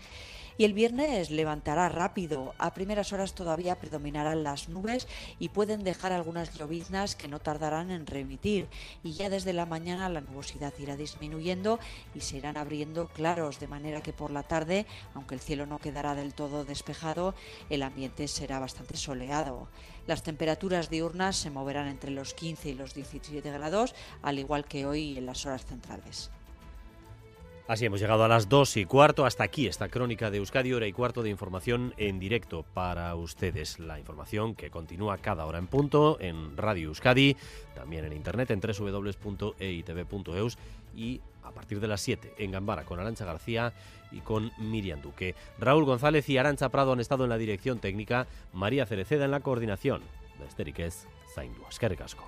Y el viernes levantará rápido. A primeras horas todavía predominarán las nubes y pueden dejar algunas lloviznas que no tardarán en remitir. Y ya desde la mañana la nubosidad irá disminuyendo y se irán abriendo claros, de manera que por la tarde, aunque el cielo no quedará del todo despejado, el ambiente será bastante soleado. Las temperaturas diurnas se moverán entre los 15 y los 17 grados, al igual que hoy en las horas centrales. Así hemos llegado a las dos y cuarto. Hasta aquí esta crónica de Euskadi, hora y cuarto de información en directo para ustedes. La información que continúa cada hora en punto en Radio Euskadi, también en internet en www.eitv.eus y a partir de las 7 en Gambara con Arancha García y con Miriam Duque. Raúl González y Arancha Prado han estado en la dirección técnica, María Cereceda en la coordinación. Besteriquez, Zaindu, Casco.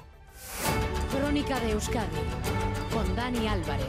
Crónica de Euskadi con Dani Álvarez.